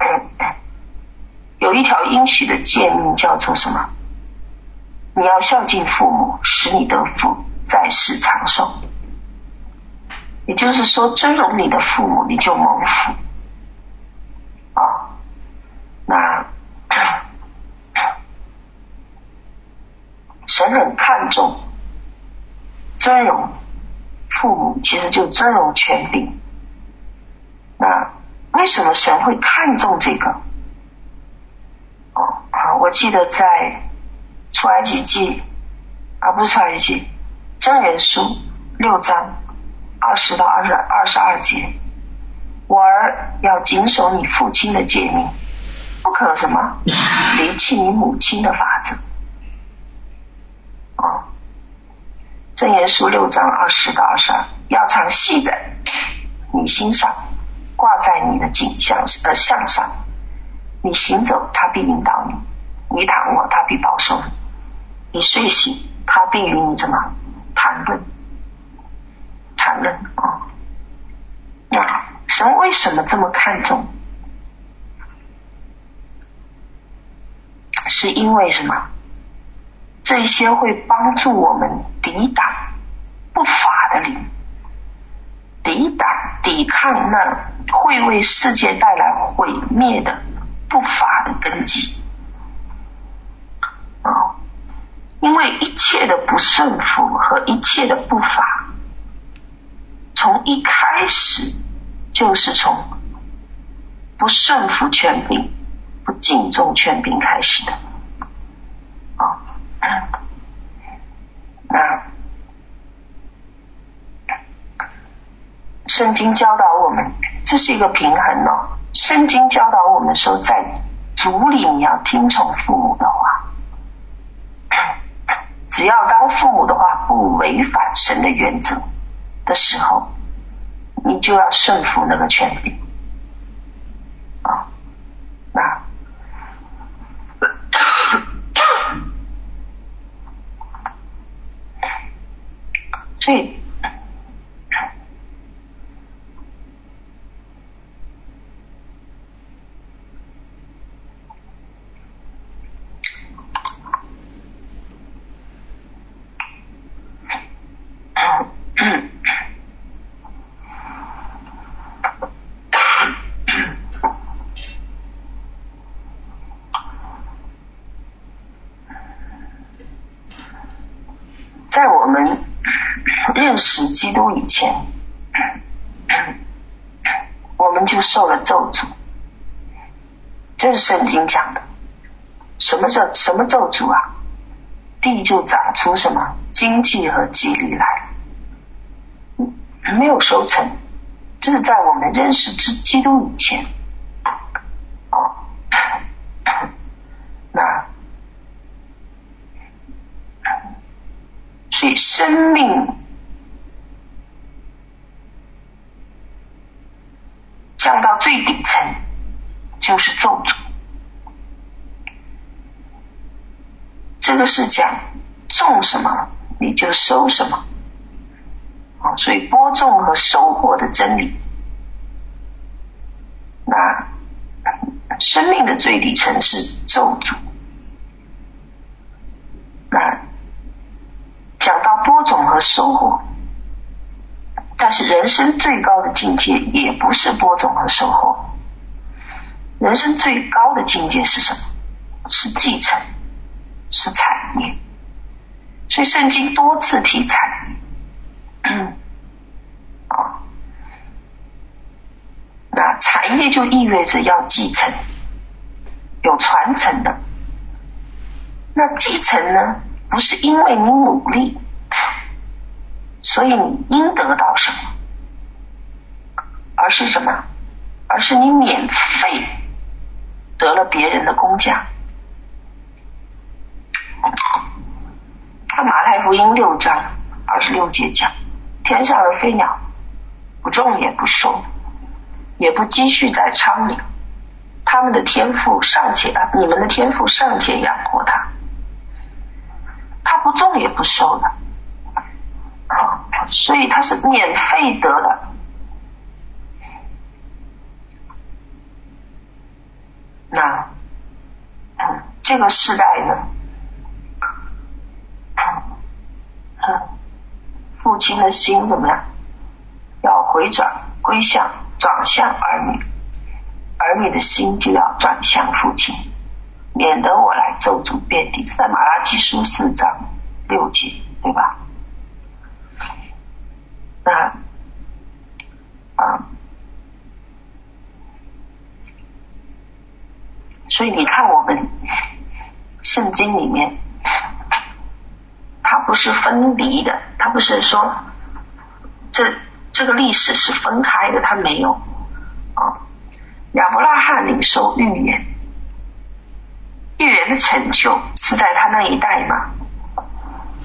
S1: 有一条应许的诫命叫做什么？你要孝敬父母，使你得福，在世长寿。也就是说，尊荣你的父母，你就蒙福。啊、那神很看重尊荣父母，其实就尊荣权柄。那为什么神会看重这个？哦，好，我记得在。出埃及记，而不是出埃及记，箴言书六章二十到二十二十二节，我儿要谨守你父亲的诫命，不可什么离弃你母亲的法则。哦，正言书六章二十到二十二，要常系在你心上，挂在你的颈项呃项上，你行走，他必引导你；你躺卧，他必保守你。你睡醒，他必与你怎么谈论？谈论啊！那神为什么这么看重？是因为什么？这些会帮助我们抵挡不法的灵，抵挡抵抗那会为世界带来毁灭的不法的根基。啊因为一切的不顺服和一切的不法，从一开始就是从不顺服权柄、不敬重权柄开始的。啊，那圣经教导我们，这是一个平衡哦。圣经教导我们说，在主里你要听从父母的话。只要当父母的话不违反神的原则的时候，你就要顺服那个权利啊。那所以。在我们认是基督以前，我们就受了咒诅。这是圣经讲的。什么叫什么咒诅啊？地就长出什么荆棘和蒺藜来，没有收成。这是在我们认识之基督以前。哦，那所以生命降到最底层，就是咒诅。这个是讲种什么你就收什么，所以播种和收获的真理。那生命的最底层是咒诅。那讲到播种和收获，但是人生最高的境界也不是播种和收获，人生最高的境界是什么？是继承。是财产业，所以圣经多次提产业。那产业就意味着要继承，有传承的。那继承呢，不是因为你努力，所以你应得到什么，而是什么？而是你免费得了别人的工匠。他马太福音六章二十六节讲：天上的飞鸟不种也不收，也不积蓄在仓里，他们的天赋尚且啊，你们的天赋尚且养活他，他不种也不收的啊，所以他是免费得的。那嗯，这个时代呢？父亲的心怎么样？要回转归向转向儿女，儿女的心就要转向父亲，免得我来咒诅遍地。在马拉基书四章六节，对吧？那啊，所以你看，我们圣经里面。它不是分离的，它不是说这这个历史是分开的，它没有啊。亚伯拉罕领受预言，预言的成就是在他那一代吗？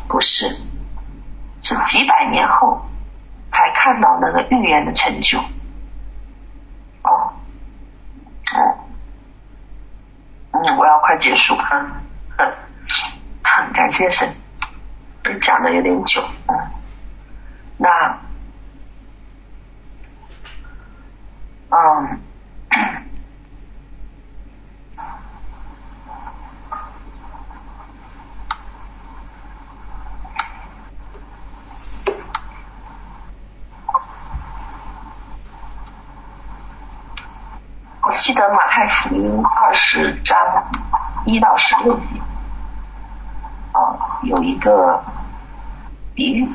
S1: 不是，是几百年后才看到那个预言的成就。哦，哦，嗯，我要快结束了，很感谢神。讲的有点久，嗯，那，嗯，我记得马太福音二十章一到十六节，啊，有一个。比喻，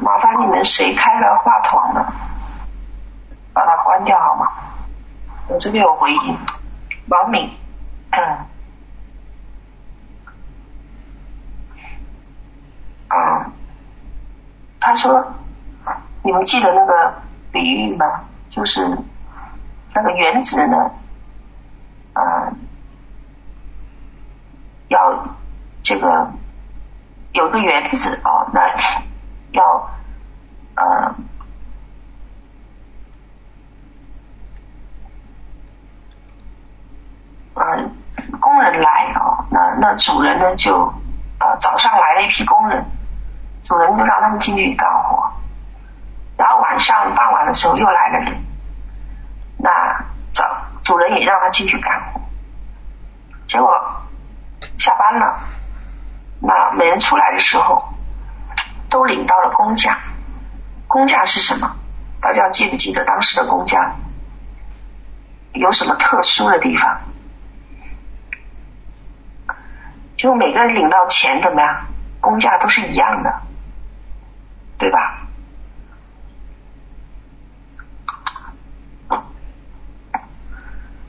S1: 麻烦你们谁开了话筒呢？把它关掉好吗？我这边有回音。王敏，嗯，啊，他说，你们记得那个比喻吗？就是那个原子呢，嗯，要这个。有个园子哦，那要呃呃工人来哦，那那主人呢就呃早上来了一批工人，主人就让他们进去干活，然后晚上傍晚的时候又来了人，那早主人也让他进去干活，结果下班了。那每人出来的时候，都领到了工价。工价是什么？大家记不记得当时的工价？有什么特殊的地方？就每个人领到钱怎么样？工价都是一样的，对吧？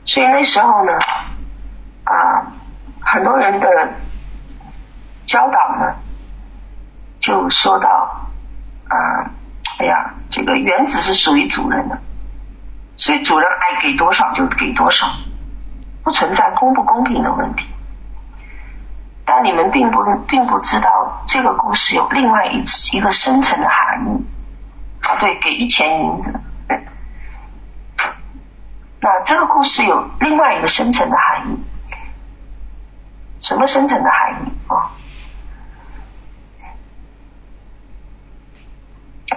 S1: 所以那时候呢，啊，很多人的教导呢，就说到，啊，哎呀，这个原子是属于主人的，所以主人爱给多少就给多少，不存在公不公平的问题。但你们并不并不知道这个故事有另外一一个深层的含义啊，对，给一钱银子。那这个故事有另外一个深层的含义，什么深层的含义啊？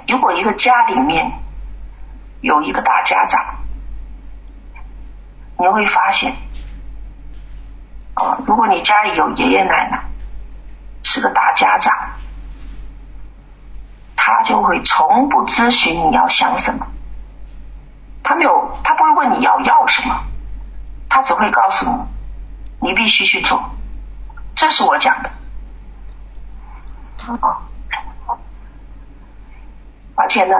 S1: 如果一个家里面有一个大家长，你会发现，啊，如果你家里有爷爷奶奶，是个大家长，他就会从不咨询你要想什么。他没有，他不会问你要要什么，他只会告诉你，你必须去做。这是我讲的。啊，而且呢，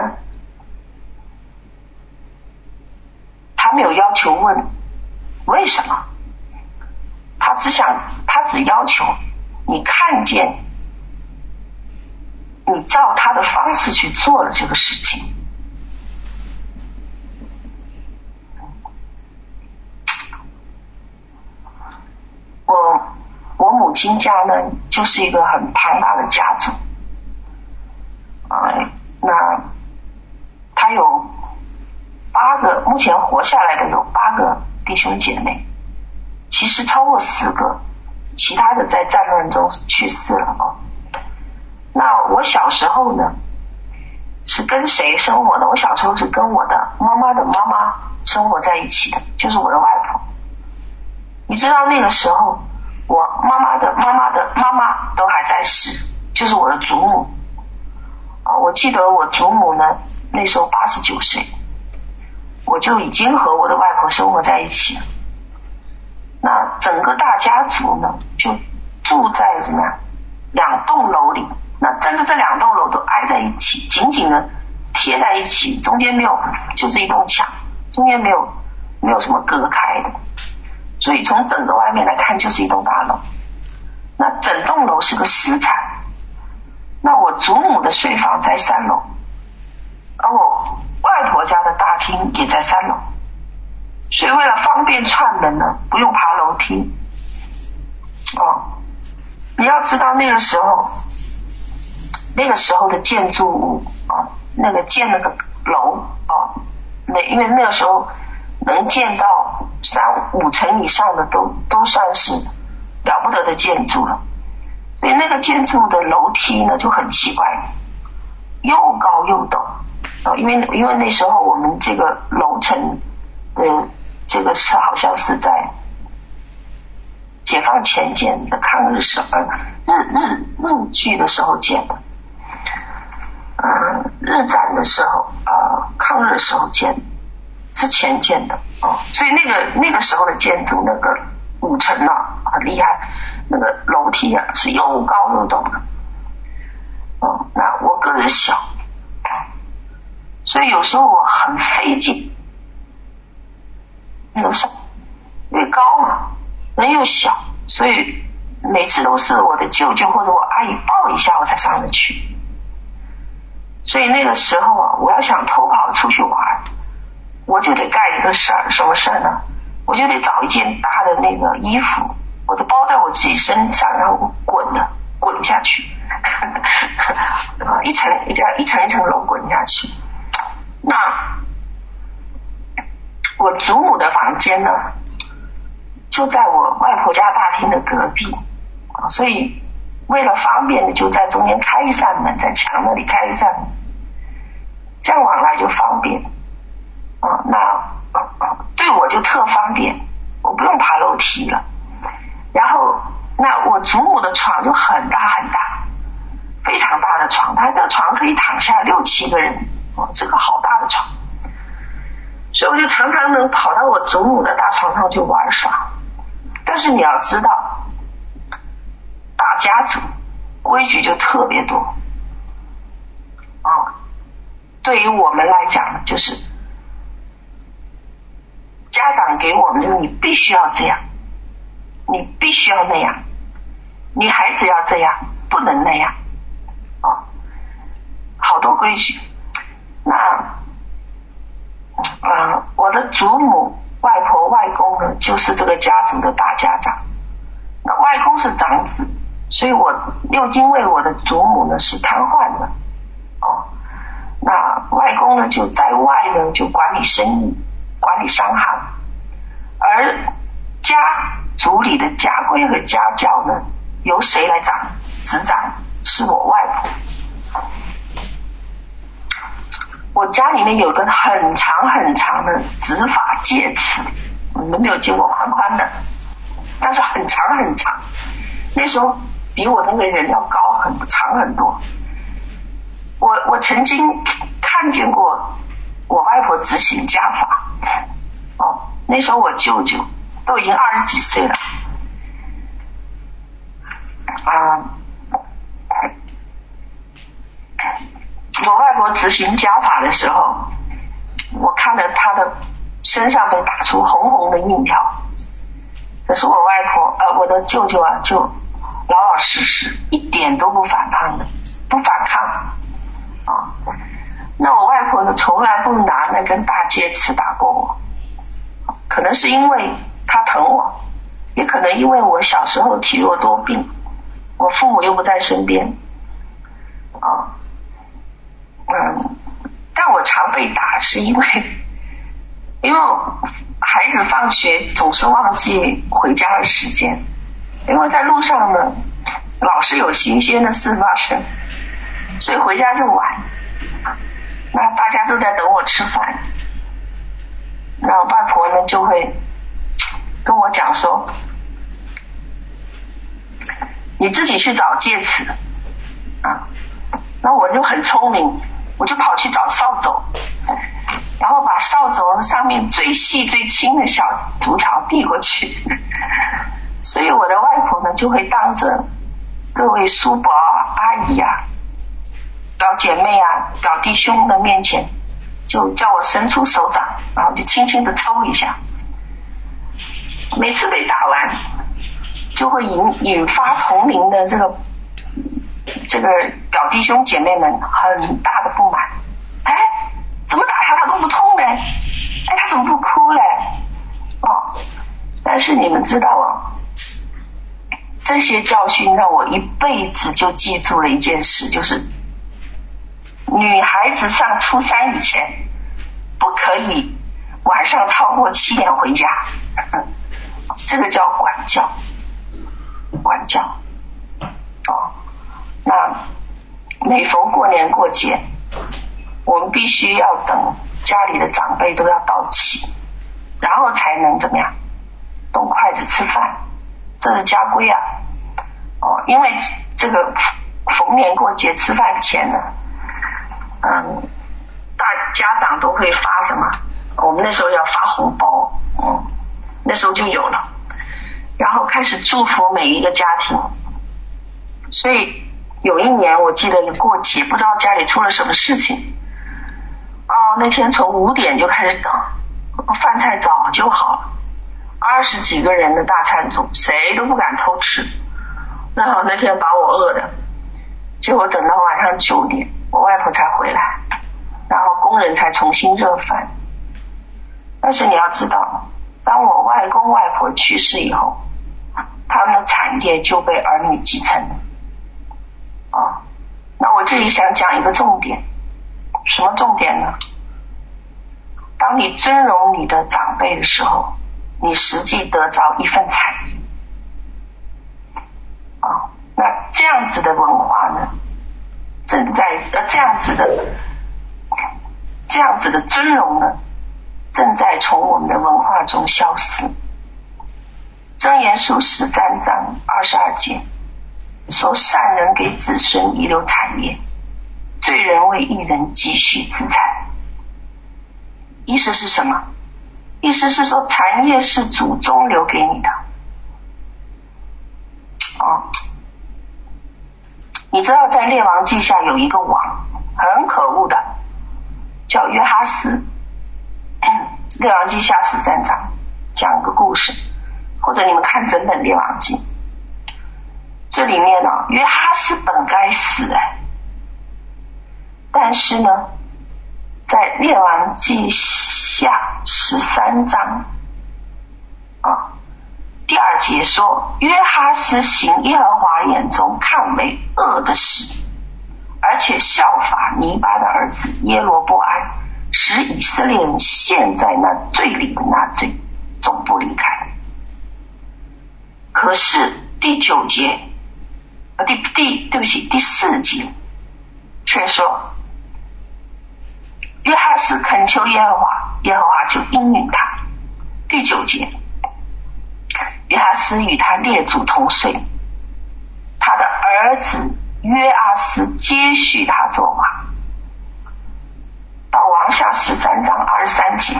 S1: 他没有要求问为什么，他只想，他只要求你看见，你照他的方式去做了这个事情。我母亲家呢，就是一个很庞大的家族，啊，那他有八个，目前活下来的有八个弟兄姐妹，其实超过四个，其他的在战乱中去世了哦。那我小时候呢，是跟谁生活的？我小时候是跟我的妈妈的妈妈生活在一起的，就是我的外婆。你知道那个时候？我妈妈的妈妈的妈妈都还在世，就是我的祖母啊。我记得我祖母呢，那时候八十九岁，我就已经和我的外婆生活在一起了。那整个大家族呢，就住在什么呀？两栋楼里。那但是这两栋楼都挨在一起，紧紧的贴在一起，中间没有，就是一栋墙，中间没有没有什么隔开的。所以从整个外面来看，就是一栋大楼。那整栋楼是个私产。那我祖母的睡房在三楼，而我外婆家的大厅也在三楼。所以为了方便串门呢，不用爬楼梯。哦，你要知道那个时候，那个时候的建筑物啊，那个建那个楼啊，那因为那个时候能建到。三五层以上的都都算是了不得的建筑了，所以那个建筑的楼梯呢就很奇怪，又高又陡啊！因为因为那时候我们这个楼层的这个是好像是在解放前建的，抗日时呃日日日据的时候建的，嗯，日战的时候啊，抗日时候建的。之前建的哦，所以那个那个时候的建筑，那个五层啊，很厉害，那个楼梯啊是又高又陡的。哦，那我个子小，所以有时候我很费劲。楼上因为高嘛，人又小，所以每次都是我的舅舅或者我阿姨抱一下我才上得去。所以那个时候啊，我要想偷跑出去玩。我就得干一个事儿，什么事儿呢？我就得找一件大的那个衣服，我就包在我自己身上，然后滚的滚下去，一层一层一层一层楼滚下去。那我祖母的房间呢，就在我外婆家大厅的隔壁，所以为了方便，就在中间开一扇门，在墙那里开一扇门，这样往来就方便。哦，那对我就特方便，我不用爬楼梯了。然后，那我祖母的床就很大很大，非常大的床，她的床可以躺下六七个人，哦，这个好大的床。所以我就常常能跑到我祖母的大床上去玩耍。但是你要知道，大家族规矩就特别多，啊，对于我们来讲，就是家长给我们的，你必须要这样，你必须要那样，你孩子要这样，不能那样，啊，好多规矩。那，嗯，我的祖母、外婆、外公呢，就是这个家族的大家长。那外公是长子，所以我又因为我的祖母呢是瘫痪的，哦，那外公呢就在外呢就管理生意，管理商行，而家族里的家规和家教呢由谁来掌执掌？是我外婆。我家里面有个很长很长的执法戒尺，你们没有见过宽宽的。但是很长很长，那时候比我那个人要高很长很多。我我曾经看见过我外婆执行家法，哦，那时候我舅舅都已经二十几岁了，啊，我外婆执行家法的时候，我看着她的身上被打出红红的印条。可是我外婆，呃，我的舅舅啊，就老老实实，一点都不反抗的，不反抗啊。那我外婆呢，从来不拿那根大戒尺打过我，可能是因为她疼我，也可能因为我小时候体弱多病，我父母又不在身边，啊，嗯，但我常被打是因为，因为。孩子放学总是忘记回家的时间，因为在路上呢，老是有新鲜的事发生，所以回家就晚。那大家都在等我吃饭，那外婆呢就会跟我讲说：“你自己去找戒尺。”啊，那我就很聪明，我就跑去找扫帚。然后把扫帚上面最细最轻的小竹条递过去，所以我的外婆呢就会当着各位叔伯阿姨啊、表姐妹啊、表弟兄的面前，就叫我伸出手掌，然后就轻轻的抽一下。每次被打完，就会引引发同龄的这个这个表弟兄姐妹们很大的不满。哎。怎么打他他都不痛嘞？哎，他怎么不哭嘞？哦，但是你们知道啊，这些教训让我一辈子就记住了一件事，就是女孩子上初三以前不可以晚上超过七点回家，这个叫管教，管教。哦，那每逢过年过节。我们必须要等家里的长辈都要到齐，然后才能怎么样动筷子吃饭，这是家规啊。哦，因为这个逢年过节吃饭前呢，嗯，大家长都会发什么？我们那时候要发红包，嗯，那时候就有了，然后开始祝福每一个家庭。所以有一年我记得过节，不知道家里出了什么事情。哦，那天从五点就开始等，饭菜早就好了，二十几个人的大餐桌，谁都不敢偷吃。那好，那天把我饿的，结果等到晚上九点，我外婆才回来，然后工人才重新热饭。但是你要知道，当我外公外婆去世以后，他们的产业就被儿女继承了。啊，那我这里想讲一个重点。什么重点呢？当你尊荣你的长辈的时候，你实际得着一份产业啊。那这样子的文化呢，正在呃这样子的这样子的尊荣呢，正在从我们的文化中消失。箴言书十三章二十二节说：“善人给子孙遗留产业。”罪人为一人积蓄资产，意思是什么？意思是说产业是祖宗留给你的。哦，你知道在列王记下有一个王，很可恶的，叫约哈斯，《列王记》下十三章讲个故事，或者你们看整本《列王记》，这里面呢、啊，约哈斯本该死哎，但是呢，在《列王记》下十三章啊第二节说，约哈斯行耶和华眼中看为恶的事。而且效法尼巴的儿子耶罗波安，使以色列人陷在那罪里的那罪，总不离开。可是第九节，啊，第第对不起，第四节却说，约哈斯恳求耶和华，耶和华就应允他。第九节，约哈斯与他列祖同睡，他的儿子。约阿斯接续他做王，到王下十三章二十三节，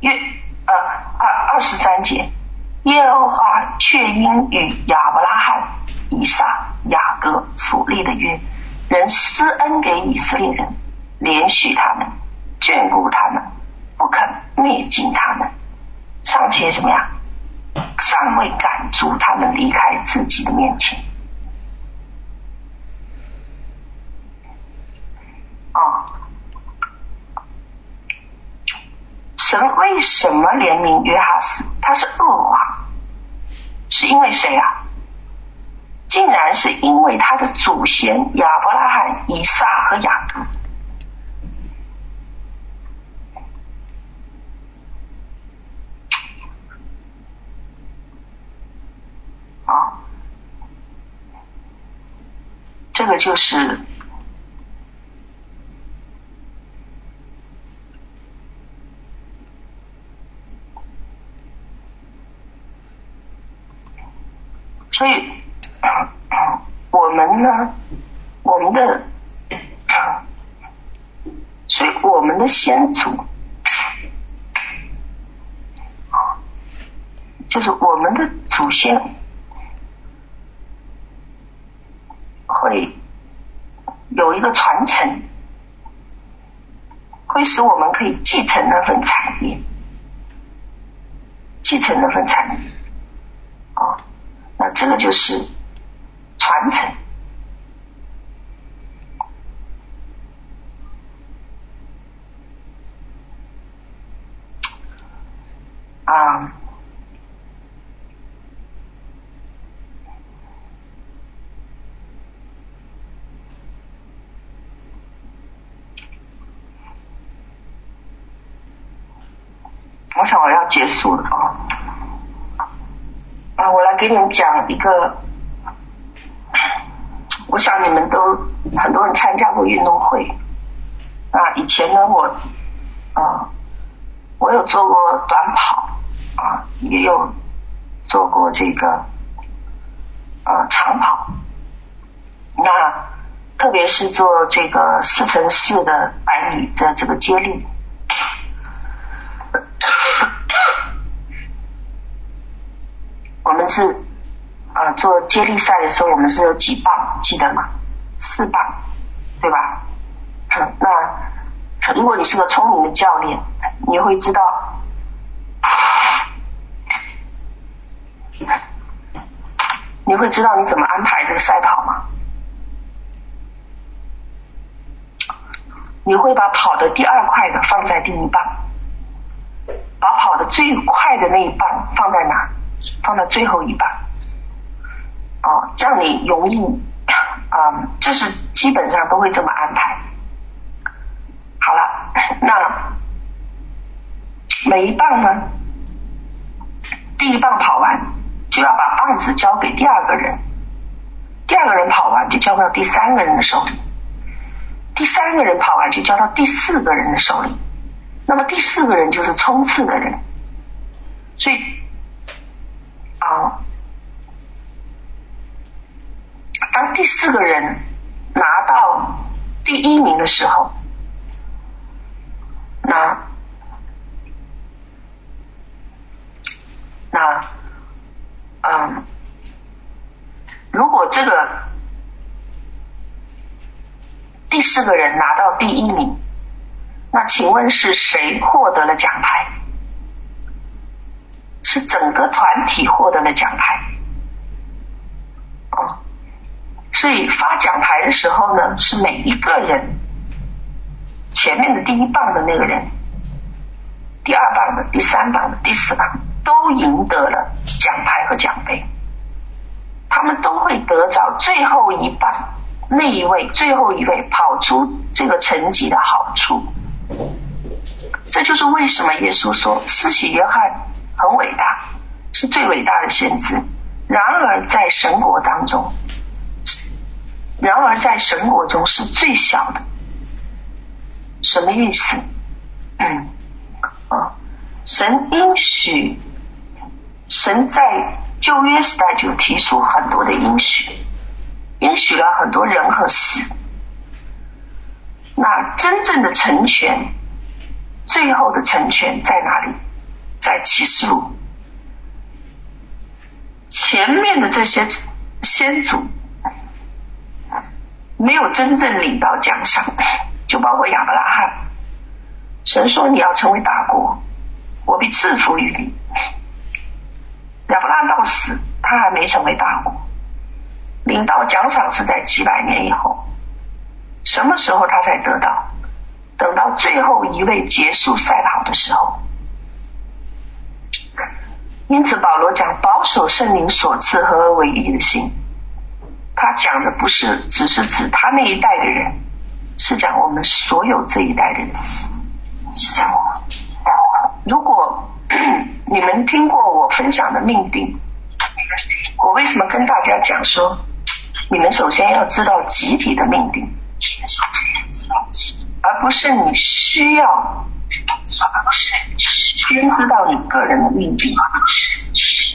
S1: 约呃二二十三节，耶和华却因与亚伯拉罕、以撒、雅各所立的约，仍施恩给以色列人，怜恤他们，眷顾他们，不肯灭尽他们，尚且怎么样？尚未赶逐他们离开自己的面前。啊、神为什么怜悯约哈斯？他是恶王，是因为谁啊？竟然是因为他的祖先亚伯拉罕、以撒和雅各。啊这个就是，所以我们呢，我们的，所以我们的先祖，就是我们的祖先。会有一个传承，会使我们可以继承那份产业，继承那份产业。哦，那这个就是传承。啊。结束了啊！啊，我来给你们讲一个，我想你们都很多人参加过运动会啊。以前呢，我啊，我有做过短跑啊，也有做过这个啊长跑。那特别是做这个四乘四的百米的这个接力。是啊，做接力赛的时候，我们是有几棒，记得吗？四棒，对吧？那如果你是个聪明的教练，你会知道，你会知道你怎么安排这个赛跑吗？你会把跑的第二快的放在第一棒，把跑的最快的那一棒放在哪？放到最后一棒，哦，这样你容易，啊、这是基本上都会这么安排。好了，那每一棒呢，第一棒跑完就要把棒子交给第二个人，第二个人跑完就交到第三个人的手里，第三个人跑完就交到第四个人的手里，那么第四个人就是冲刺的人，所以。啊，当第四个人拿到第一名的时候，那那嗯，如果这个第四个人拿到第一名。那请问是谁获得了奖牌？是整个团体获得了奖牌。哦，所以发奖牌的时候呢，是每一个人前面的第一棒的那个人，第二棒的、第三棒的、第四棒都赢得了奖牌和奖杯，他们都会得着最后一棒那一位最后一位跑出这个成绩的好处。这就是为什么耶稣说，施洗约翰很伟大，是最伟大的先知。然而在神国当中，然而在神国中是最小的。什么意思？嗯，啊，神应许，神在旧约时代就提出很多的应许，应许了很多人和事。那真正的成全，最后的成全在哪里？在启示录。前面的这些先祖没有真正领到奖赏，就包括亚伯拉罕。神说你要成为大国，我必赐福于你。亚伯拉罕到死，他还没成为大国，领到奖赏是在几百年以后。什么时候他才得到？等到最后一位结束赛跑的时候。因此，保罗讲保守圣灵所赐合而为一的心，他讲的不是只是指他那一代的人，是讲我们所有这一代的人。如果你们听过我分享的命定，我为什么跟大家讲说，你们首先要知道集体的命定？而不是你需要，先知道你个人的命定。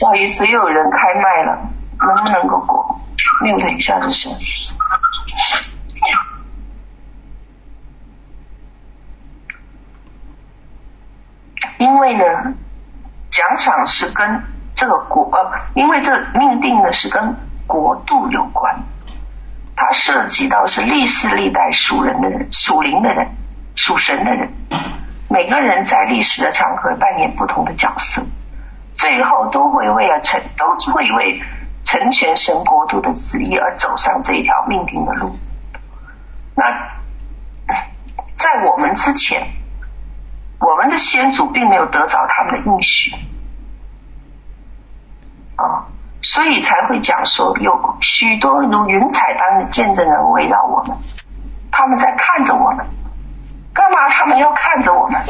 S1: 不好意思，又有人开麦了，能不能够过？mute 一下就行。因为呢，奖赏是跟这个国，呃，因为这命定呢是跟国度有关。它涉及到是历世历代属人的人、属灵的人、属神的人，每个人在历史的长河扮演不同的角色，最后都会为了成，都会为成全神国度的旨意而走上这一条命定的路。那在我们之前，我们的先祖并没有得着他们的应许啊。所以才会讲说，有许多如云彩般的见证人围绕我们，他们在看着我们。干嘛他们要看着我们？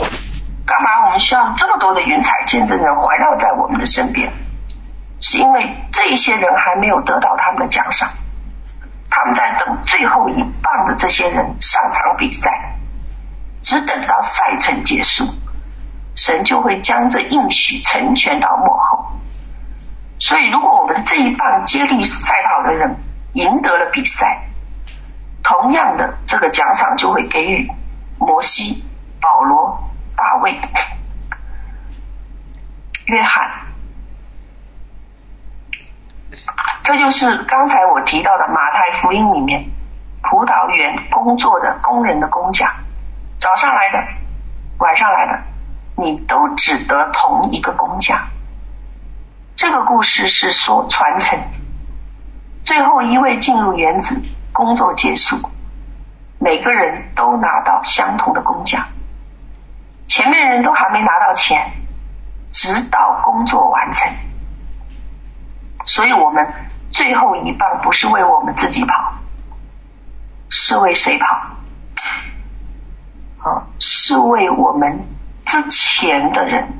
S1: 干嘛我们需要这么多的云彩见证人环绕在我们的身边？是因为这些人还没有得到他们的奖赏，他们在等最后一棒的这些人上场比赛，只等到赛程结束，神就会将这应许成全到幕后。所以，如果我们这一棒接力赛跑的人赢得了比赛，同样的这个奖赏就会给予摩西、保罗、大卫、约翰。这就是刚才我提到的马太福音里面葡萄园工作的工人的工价，早上来的、晚上来的，你都只得同一个工价。这个故事是说传承，最后一位进入园子，工作结束，每个人都拿到相同的工价，前面人都还没拿到钱，直到工作完成。所以我们最后一棒不是为我们自己跑，是为谁跑？啊，是为我们之前的人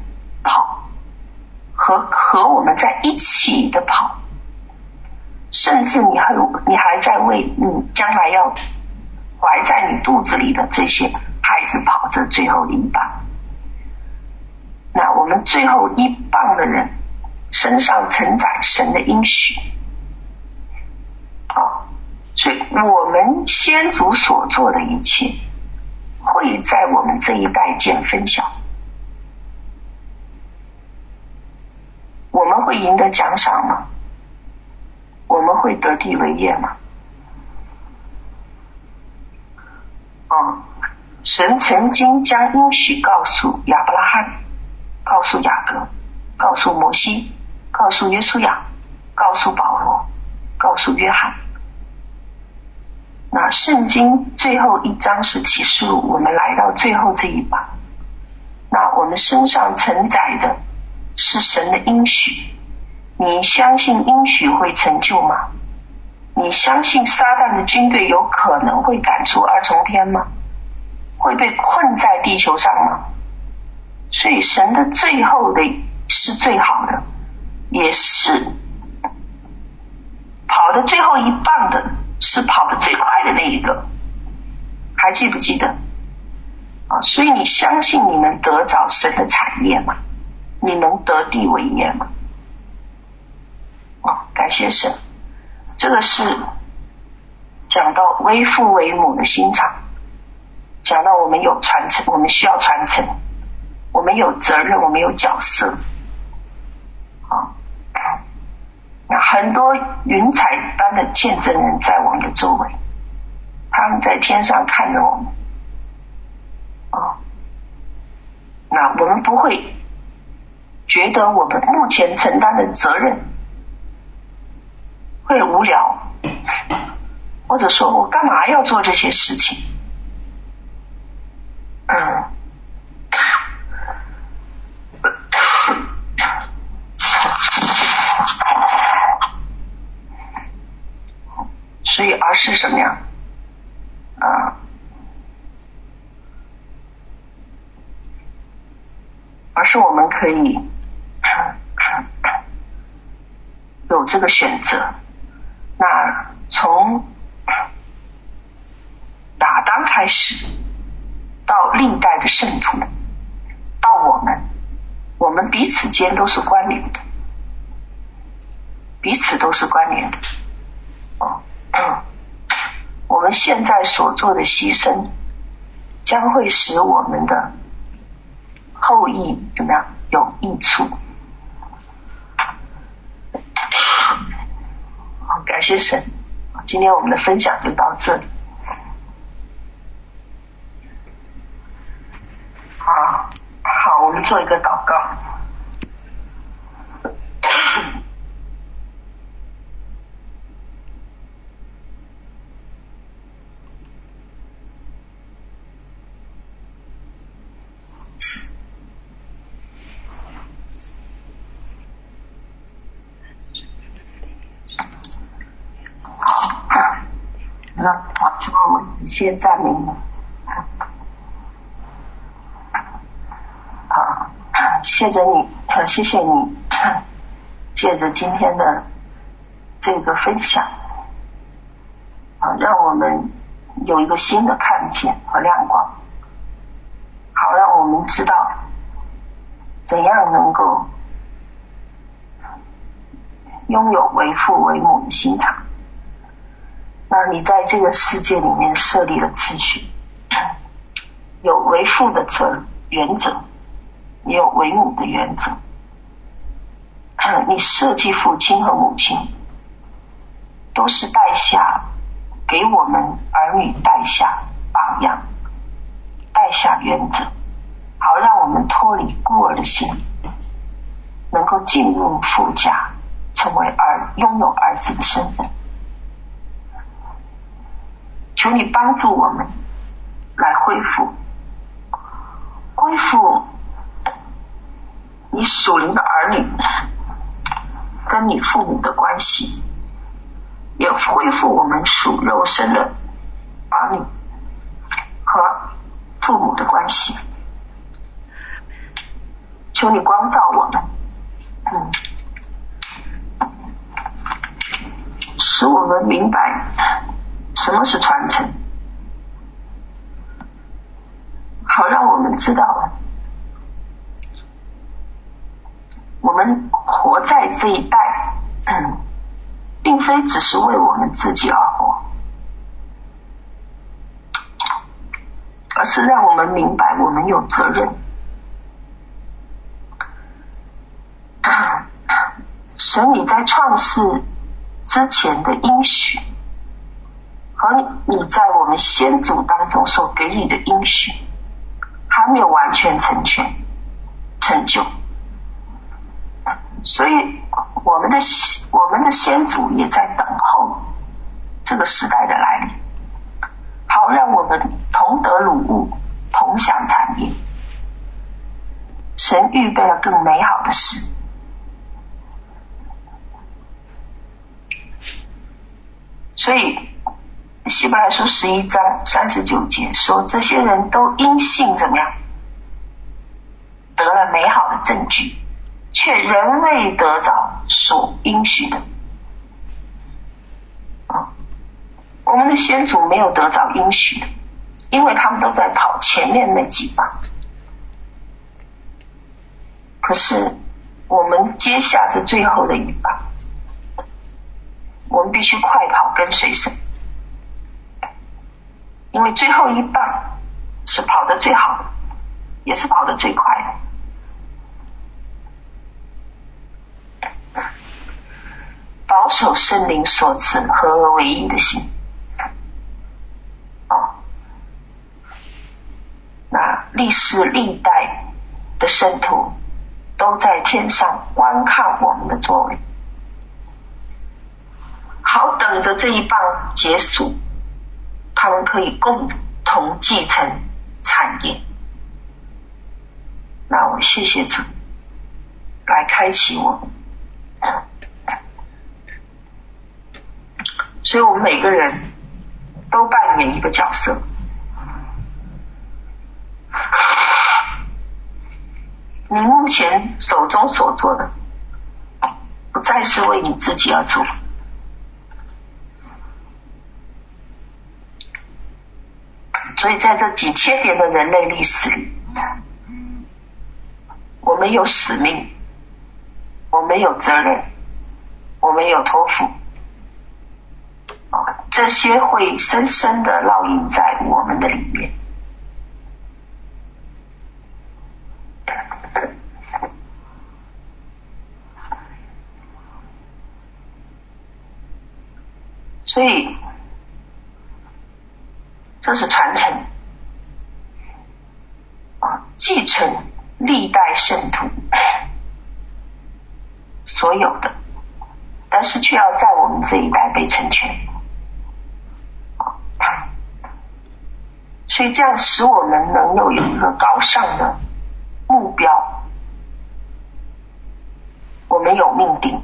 S1: 跑。和和我们在一起的跑，甚至你还你还在为你将来要怀在你肚子里的这些孩子跑这最后一棒。那我们最后一棒的人身上承载神的应许，啊，所以我们先祖所做的一切，会在我们这一代见分晓。我们会赢得奖赏吗？我们会得地为业吗？哦，神曾经将应许告诉亚伯拉罕，告诉雅各，告诉摩西，告诉约书亚，告诉保罗，告诉约翰。那圣经最后一章是启示录，我们来到最后这一把。那我们身上承载的是神的应许，你相信应许会成就吗？你相信撒旦的军队有可能会赶出二重天吗？会被困在地球上吗？所以神的最后的是最好的，也是跑的最后一棒的，是跑得最快的那一个，还记不记得？啊，所以你相信你能得着神的产业吗？你能得地为业吗？啊，感谢神。这个是讲到为父为母的心肠，讲到我们有传承，我们需要传承，我们有责任，我们有角色。啊，那很多云彩般的见证人在我们的周围，他们在天上看着我们。啊，那我们不会觉得我们目前承担的责任。会无聊，或者说我干嘛要做这些事情？嗯，所以而是什么呀？啊，而是我们可以有这个选择。那从亚当开始，到历代的圣徒，到我们，我们彼此间都是关联的，彼此都是关联的。哦，嗯我们现在所做的牺牲，将会使我们的后裔怎么样有益处。好感谢神，今天我们的分享就到这里。好，好，我们做一个祷告。先赞美你，啊，谢谢你，谢谢你，借着今天的这个分享，啊，让我们有一个新的看见和亮光，好让我们知道怎样能够拥有为父为母的心肠。那你在这个世界里面设立了次序，有为父的责原则，也有为母的原则。你设计父亲和母亲，都是带下给我们儿女带下榜样，带下原则，好让我们脱离孤儿的心，能够进入父家，成为儿，拥有儿子的身份。求你帮助我们来恢复，恢复你属灵的儿女跟你父母的关系，也恢复我们属肉身的儿女和父母的关系。求你光照我们，嗯，使我们明白。什么是传承？好，让我们知道，我们活在这一代，嗯，并非只是为我们自己而活，而是让我们明白，我们有责任。神，你在创世之前的应许。而你在我们先祖当中所给予的应许，还没有完全成全成就，所以我们的我们的先祖也在等候这个时代的来临，好让我们同得鲁物，同享产业。神预备了更美好的事，所以希伯来书十一章三十九节说，这些人都因信怎么样，得了美好的证据，却仍未得着所应许的。啊，我们的先祖没有得着应许的，因为他们都在跑前面那几棒。可是，我们接下这最后的一棒，我们必须快跑跟随神，因为最后一棒是跑得最好，也是跑得最快的。保守圣灵所赐合而为一的心，哦，那历世历代的圣徒。都在天上观看我们的作为，好等着这一棒结束，他们可以共同继承产业。那我谢谢主，来开启我。所以我们每个人都扮演一个角色。你目前手中所做的，不再是为你自己而做，所以在这几千年的人类历史里，我们有使命，我们有责任，我们有托付，这些会深深的烙印在我们的里面。所以，这是传承啊，继承历代圣徒 所有的，但是却要在我们这一代被成全。所以这样使我们能够有一个高尚的目标，我们有命定。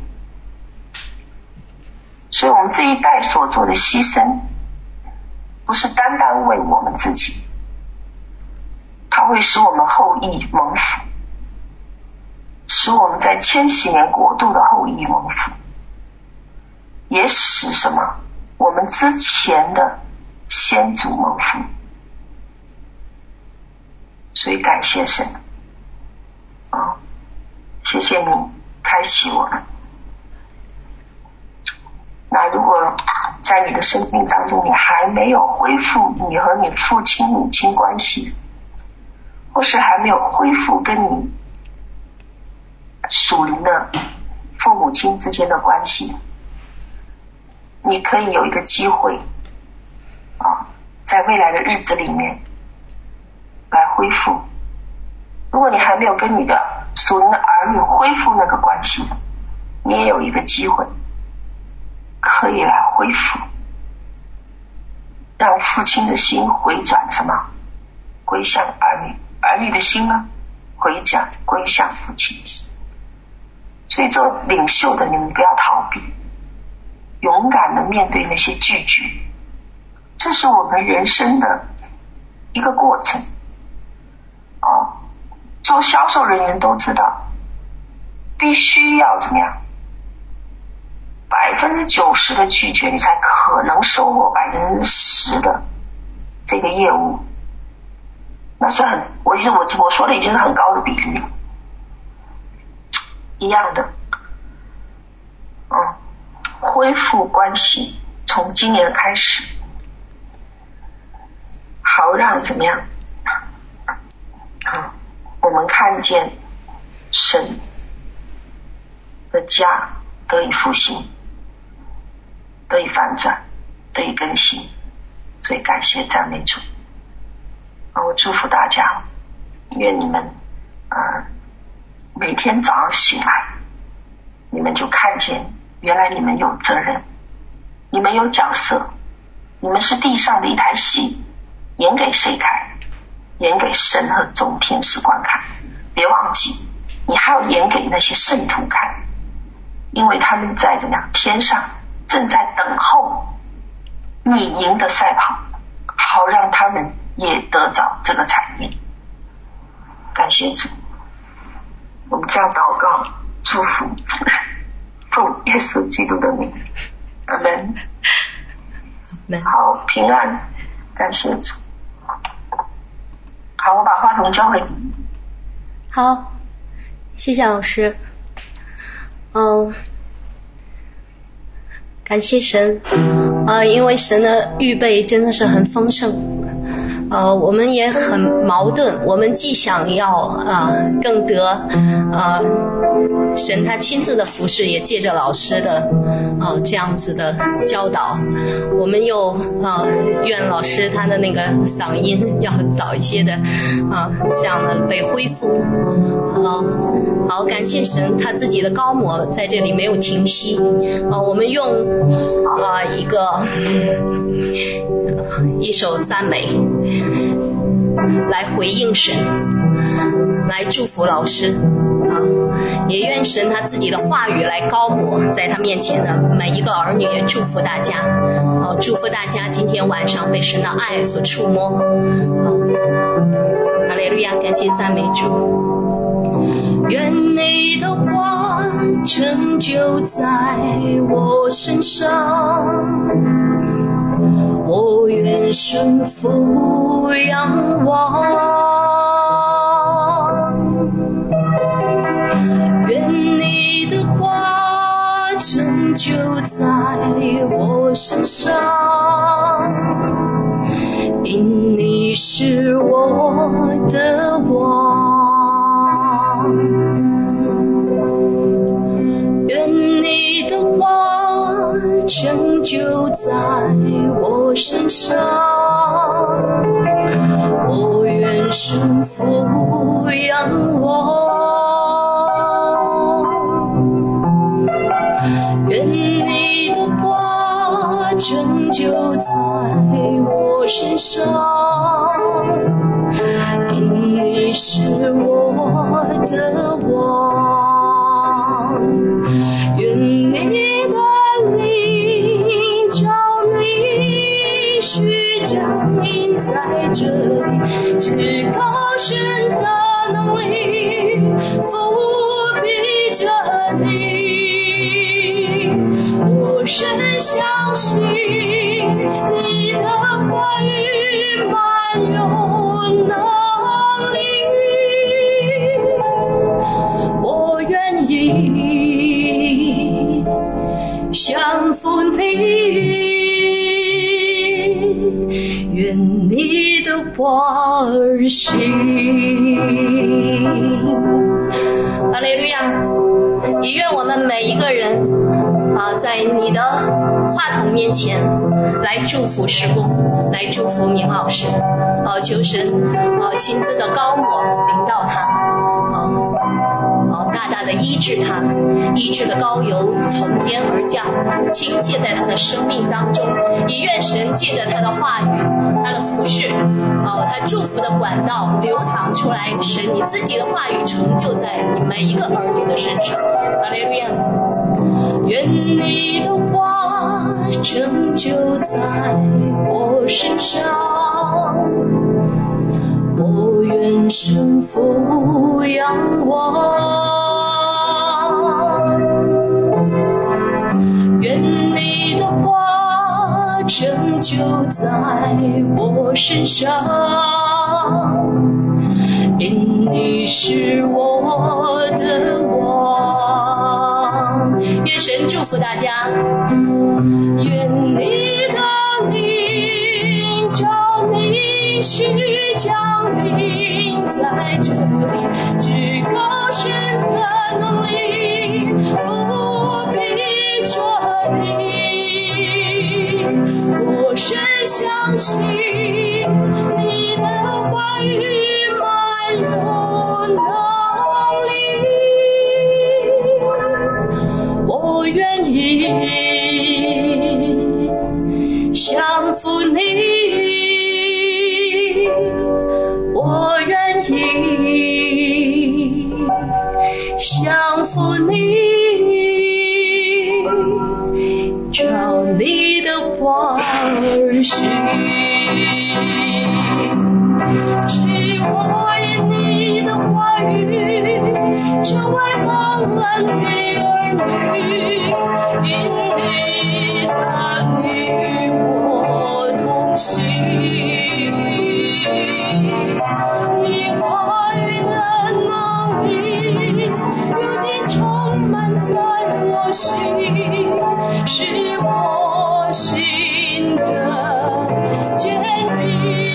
S1: 所以我们这一代所做的牺牲，不是单单为我们自己，它会使我们后裔蒙福，使我们在千禧年国度的后裔蒙福，也使什么？我们之前的先祖蒙福。所以感谢神，啊、谢谢你开启我们。那如果在你的生命当中，你还没有恢复你和你父亲母亲关系，或是还没有恢复跟你属灵的父母亲之间的关系，你可以有一个机会啊，在未来的日子里面来恢复。如果你还没有跟你的属灵的儿女恢复那个关系，你也有一个机会。可以来恢复，让父亲的心回转什么？归向儿女，儿女的心呢？回转归向父亲。所以做领袖的你们不要逃避，勇敢的面对那些拒绝，这是我们人生的一个过程。哦，做销售人员都知道，必须要怎么样？百分之九十的拒绝，你才可能收获百分之十的这个业务，那是很，我已经我我说的已经是很高的比例了，一样的，嗯，恢复关系从今年开始，好让怎么样？啊，我们看见神的家得以复兴。得以反转，得以更新，所以感谢赞美主。啊，我祝福大家，愿你们啊每天早上醒来，你们就看见原来你们有责任，你们有角色，你们是地上的一台戏，演给谁看？演给神和众天使观看。别忘记，你还要演给那些圣徒看，因为他们在怎么样天上正在等候你赢的赛跑，好让他们也得着这个产业。感谢主，我们这样祷告祝福，奉耶稣基督的名，阿门。好，平安，感谢主。好，我把话筒交给你。
S2: 好，谢谢老师。嗯，感谢神啊，因为神的预备真的是很丰盛。呃，我们也很矛盾，我们既想要啊、呃、更得、呃、神他亲自的服侍，也借着老师的啊、呃、这样子的教导，我们又啊、呃、愿老师他的那个嗓音要早一些的啊、呃、这样的被恢复。好，好，感谢神他自己的膏抹在这里没有停息、呃，我们用啊、呃、一个一首赞美。来回应神，来祝福老师啊！也愿神他自己的话语来高抹在他面前的每一个儿女，也祝福大家哦，祝福大家今天晚上被神的爱所触摸。哈利路亚，感谢赞美主，愿你的话成就在我身上。我愿顺服仰望，愿你的话成就在我身上，因你是我的王，愿你的话成就在我身上，我愿顺服仰望，愿你的话成就在我身上，因你是我的王，愿你的。在这里，至高神的能力覆庇着你，我深相信你的话语满有能力，降服你。愿你的花儿行。哈利路亚！也愿我们每一个人啊，在你的话筒面前来祝福事工，来祝福明老师。啊，求神啊亲自的膏抹领到他。大的医治他，医治的膏油从天而降，倾泻在他的生命当中。也愿神借着他的话语，他的服饰，哦，他祝福的管道流淌出来，使你自己的话语成就在你每一个儿女的身上。哈利路亚！愿你的话成就在我身上，我愿顺服仰望。愿你的花成就在我身上，因你是我的王。愿神祝福大家，愿你的灵照必须降临在这里，至高神的能力覆庇着你。我深相信你的话语满有能万代儿女，因你，带你与我同行。你培育的能力，如今充满在我心，使我心的坚定。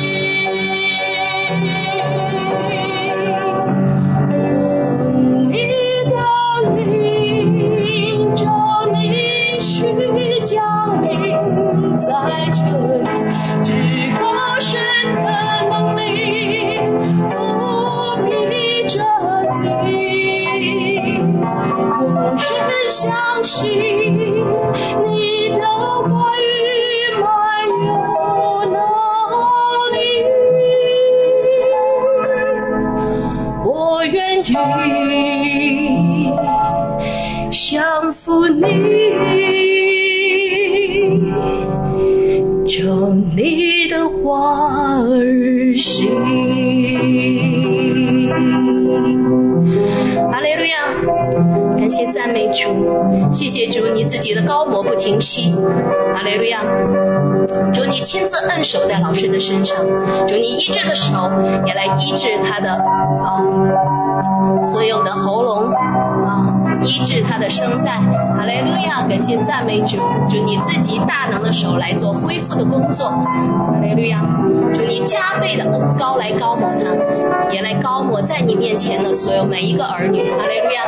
S2: 抹不停息，哈利路亚！主你亲自摁手在老师的身上，主你医治的手也来医治他的啊所有的喉咙啊，医治他的声带，阿雷路亚！感谢赞美主，主你自己大能的手来做恢复的工作，阿雷路亚！主你加倍的恩膏来高抹他，也来高抹在你面前的所有每一个儿女，阿雷路亚！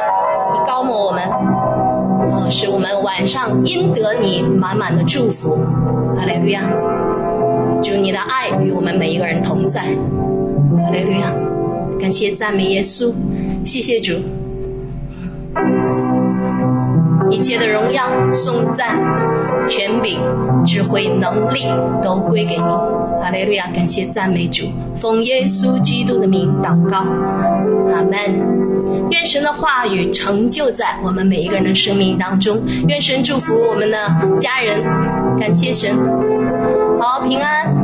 S2: 你高抹我们。使我们晚上应得你满满的祝福，哈利路亚！祝你的爱与我们每一个人同在，哈利路亚！感谢赞美耶稣，谢谢主，一切的荣耀、颂赞、权柄、智慧、能力都归给你，哈利路亚！感谢赞美主，奉耶稣基督的名祷告，阿门。愿神的话语成就在我们每一个人的生命当中，愿神祝福我们的家人，感谢神，好平安。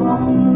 S2: one.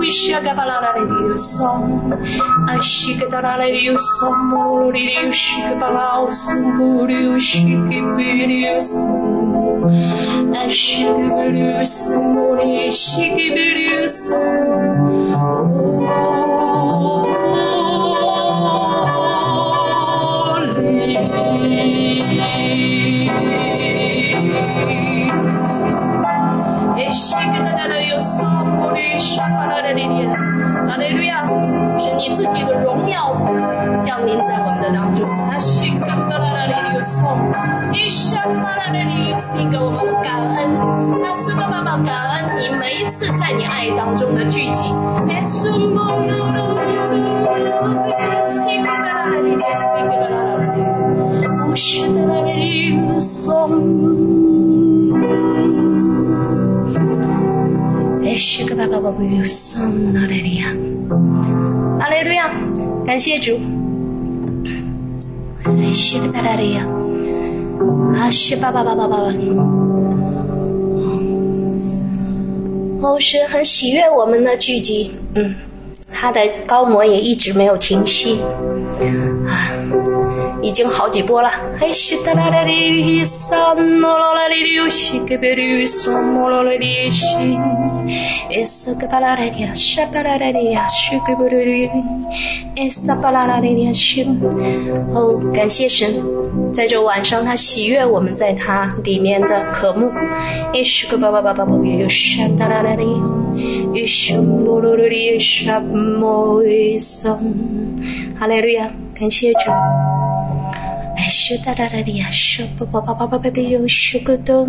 S2: Wishaga balala de Dios son, ashike tarala de Dios son, molori som, balao sumburi ushike birius, som Alléluia, 是你自己的荣耀降临在我们的当中 ishiga gala lali yo 我们感恩。阿苏格爸爸感恩你每一次在你爱当中的聚集 ishiga 送阿雷路亚，感谢主。西格达拉利亚，阿西巴巴巴巴巴巴。哦，是很喜悦我们的聚集，嗯，他的高摩也一直没有停息，啊。已经好几波了。哦，感谢神，在这晚上他喜悦我们在他里面的渴慕。哈利路亚，感谢主。哎，咻哒哒哒的呀，咻啵啵啵啵啵啵的哟，咻个咚。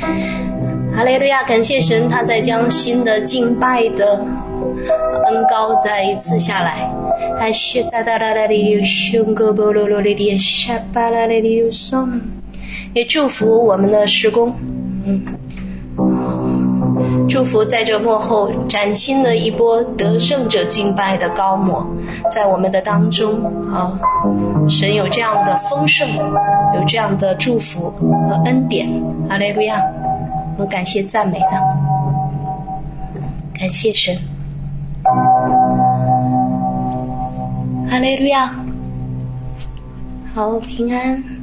S2: 哈利路亚，感谢神，他在将新的敬拜的恩高再一次下来。也祝福我们的施工，嗯。祝福在这幕后崭新的一波得胜者敬拜的高摩，在我们的当中啊，神有这样的丰盛，有这样的祝福和恩典。阿肋路亚，我们感谢赞美他，感谢神。阿肋路亚，好平安。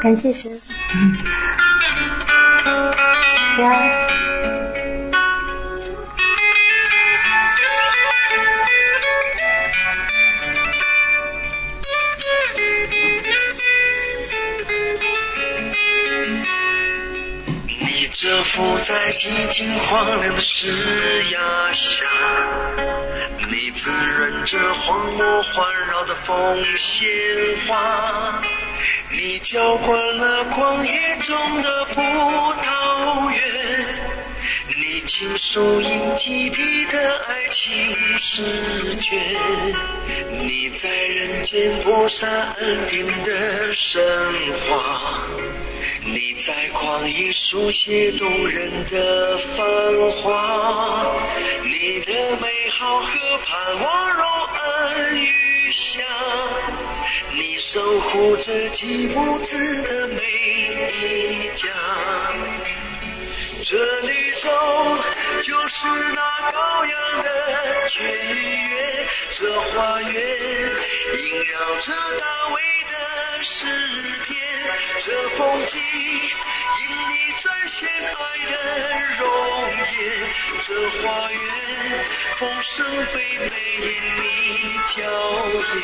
S2: 感谢神。呀。
S3: 蛰伏在寂静荒凉的石崖下，你滋润着荒漠环绕的风鲜花。你浇灌了旷野中的葡萄园，你倾诉印记里的爱情诗卷，你在人间播撒恩典的神话，你在旷野书写动人的繁华，你的美好和盼望融恩于下。你守护着几母子的每一家，这绿洲就是那羔羊的泉源，这花园萦绕着大卫的诗篇，这风景因你展现爱的容颜，这花园丰盛肥美因你娇艳。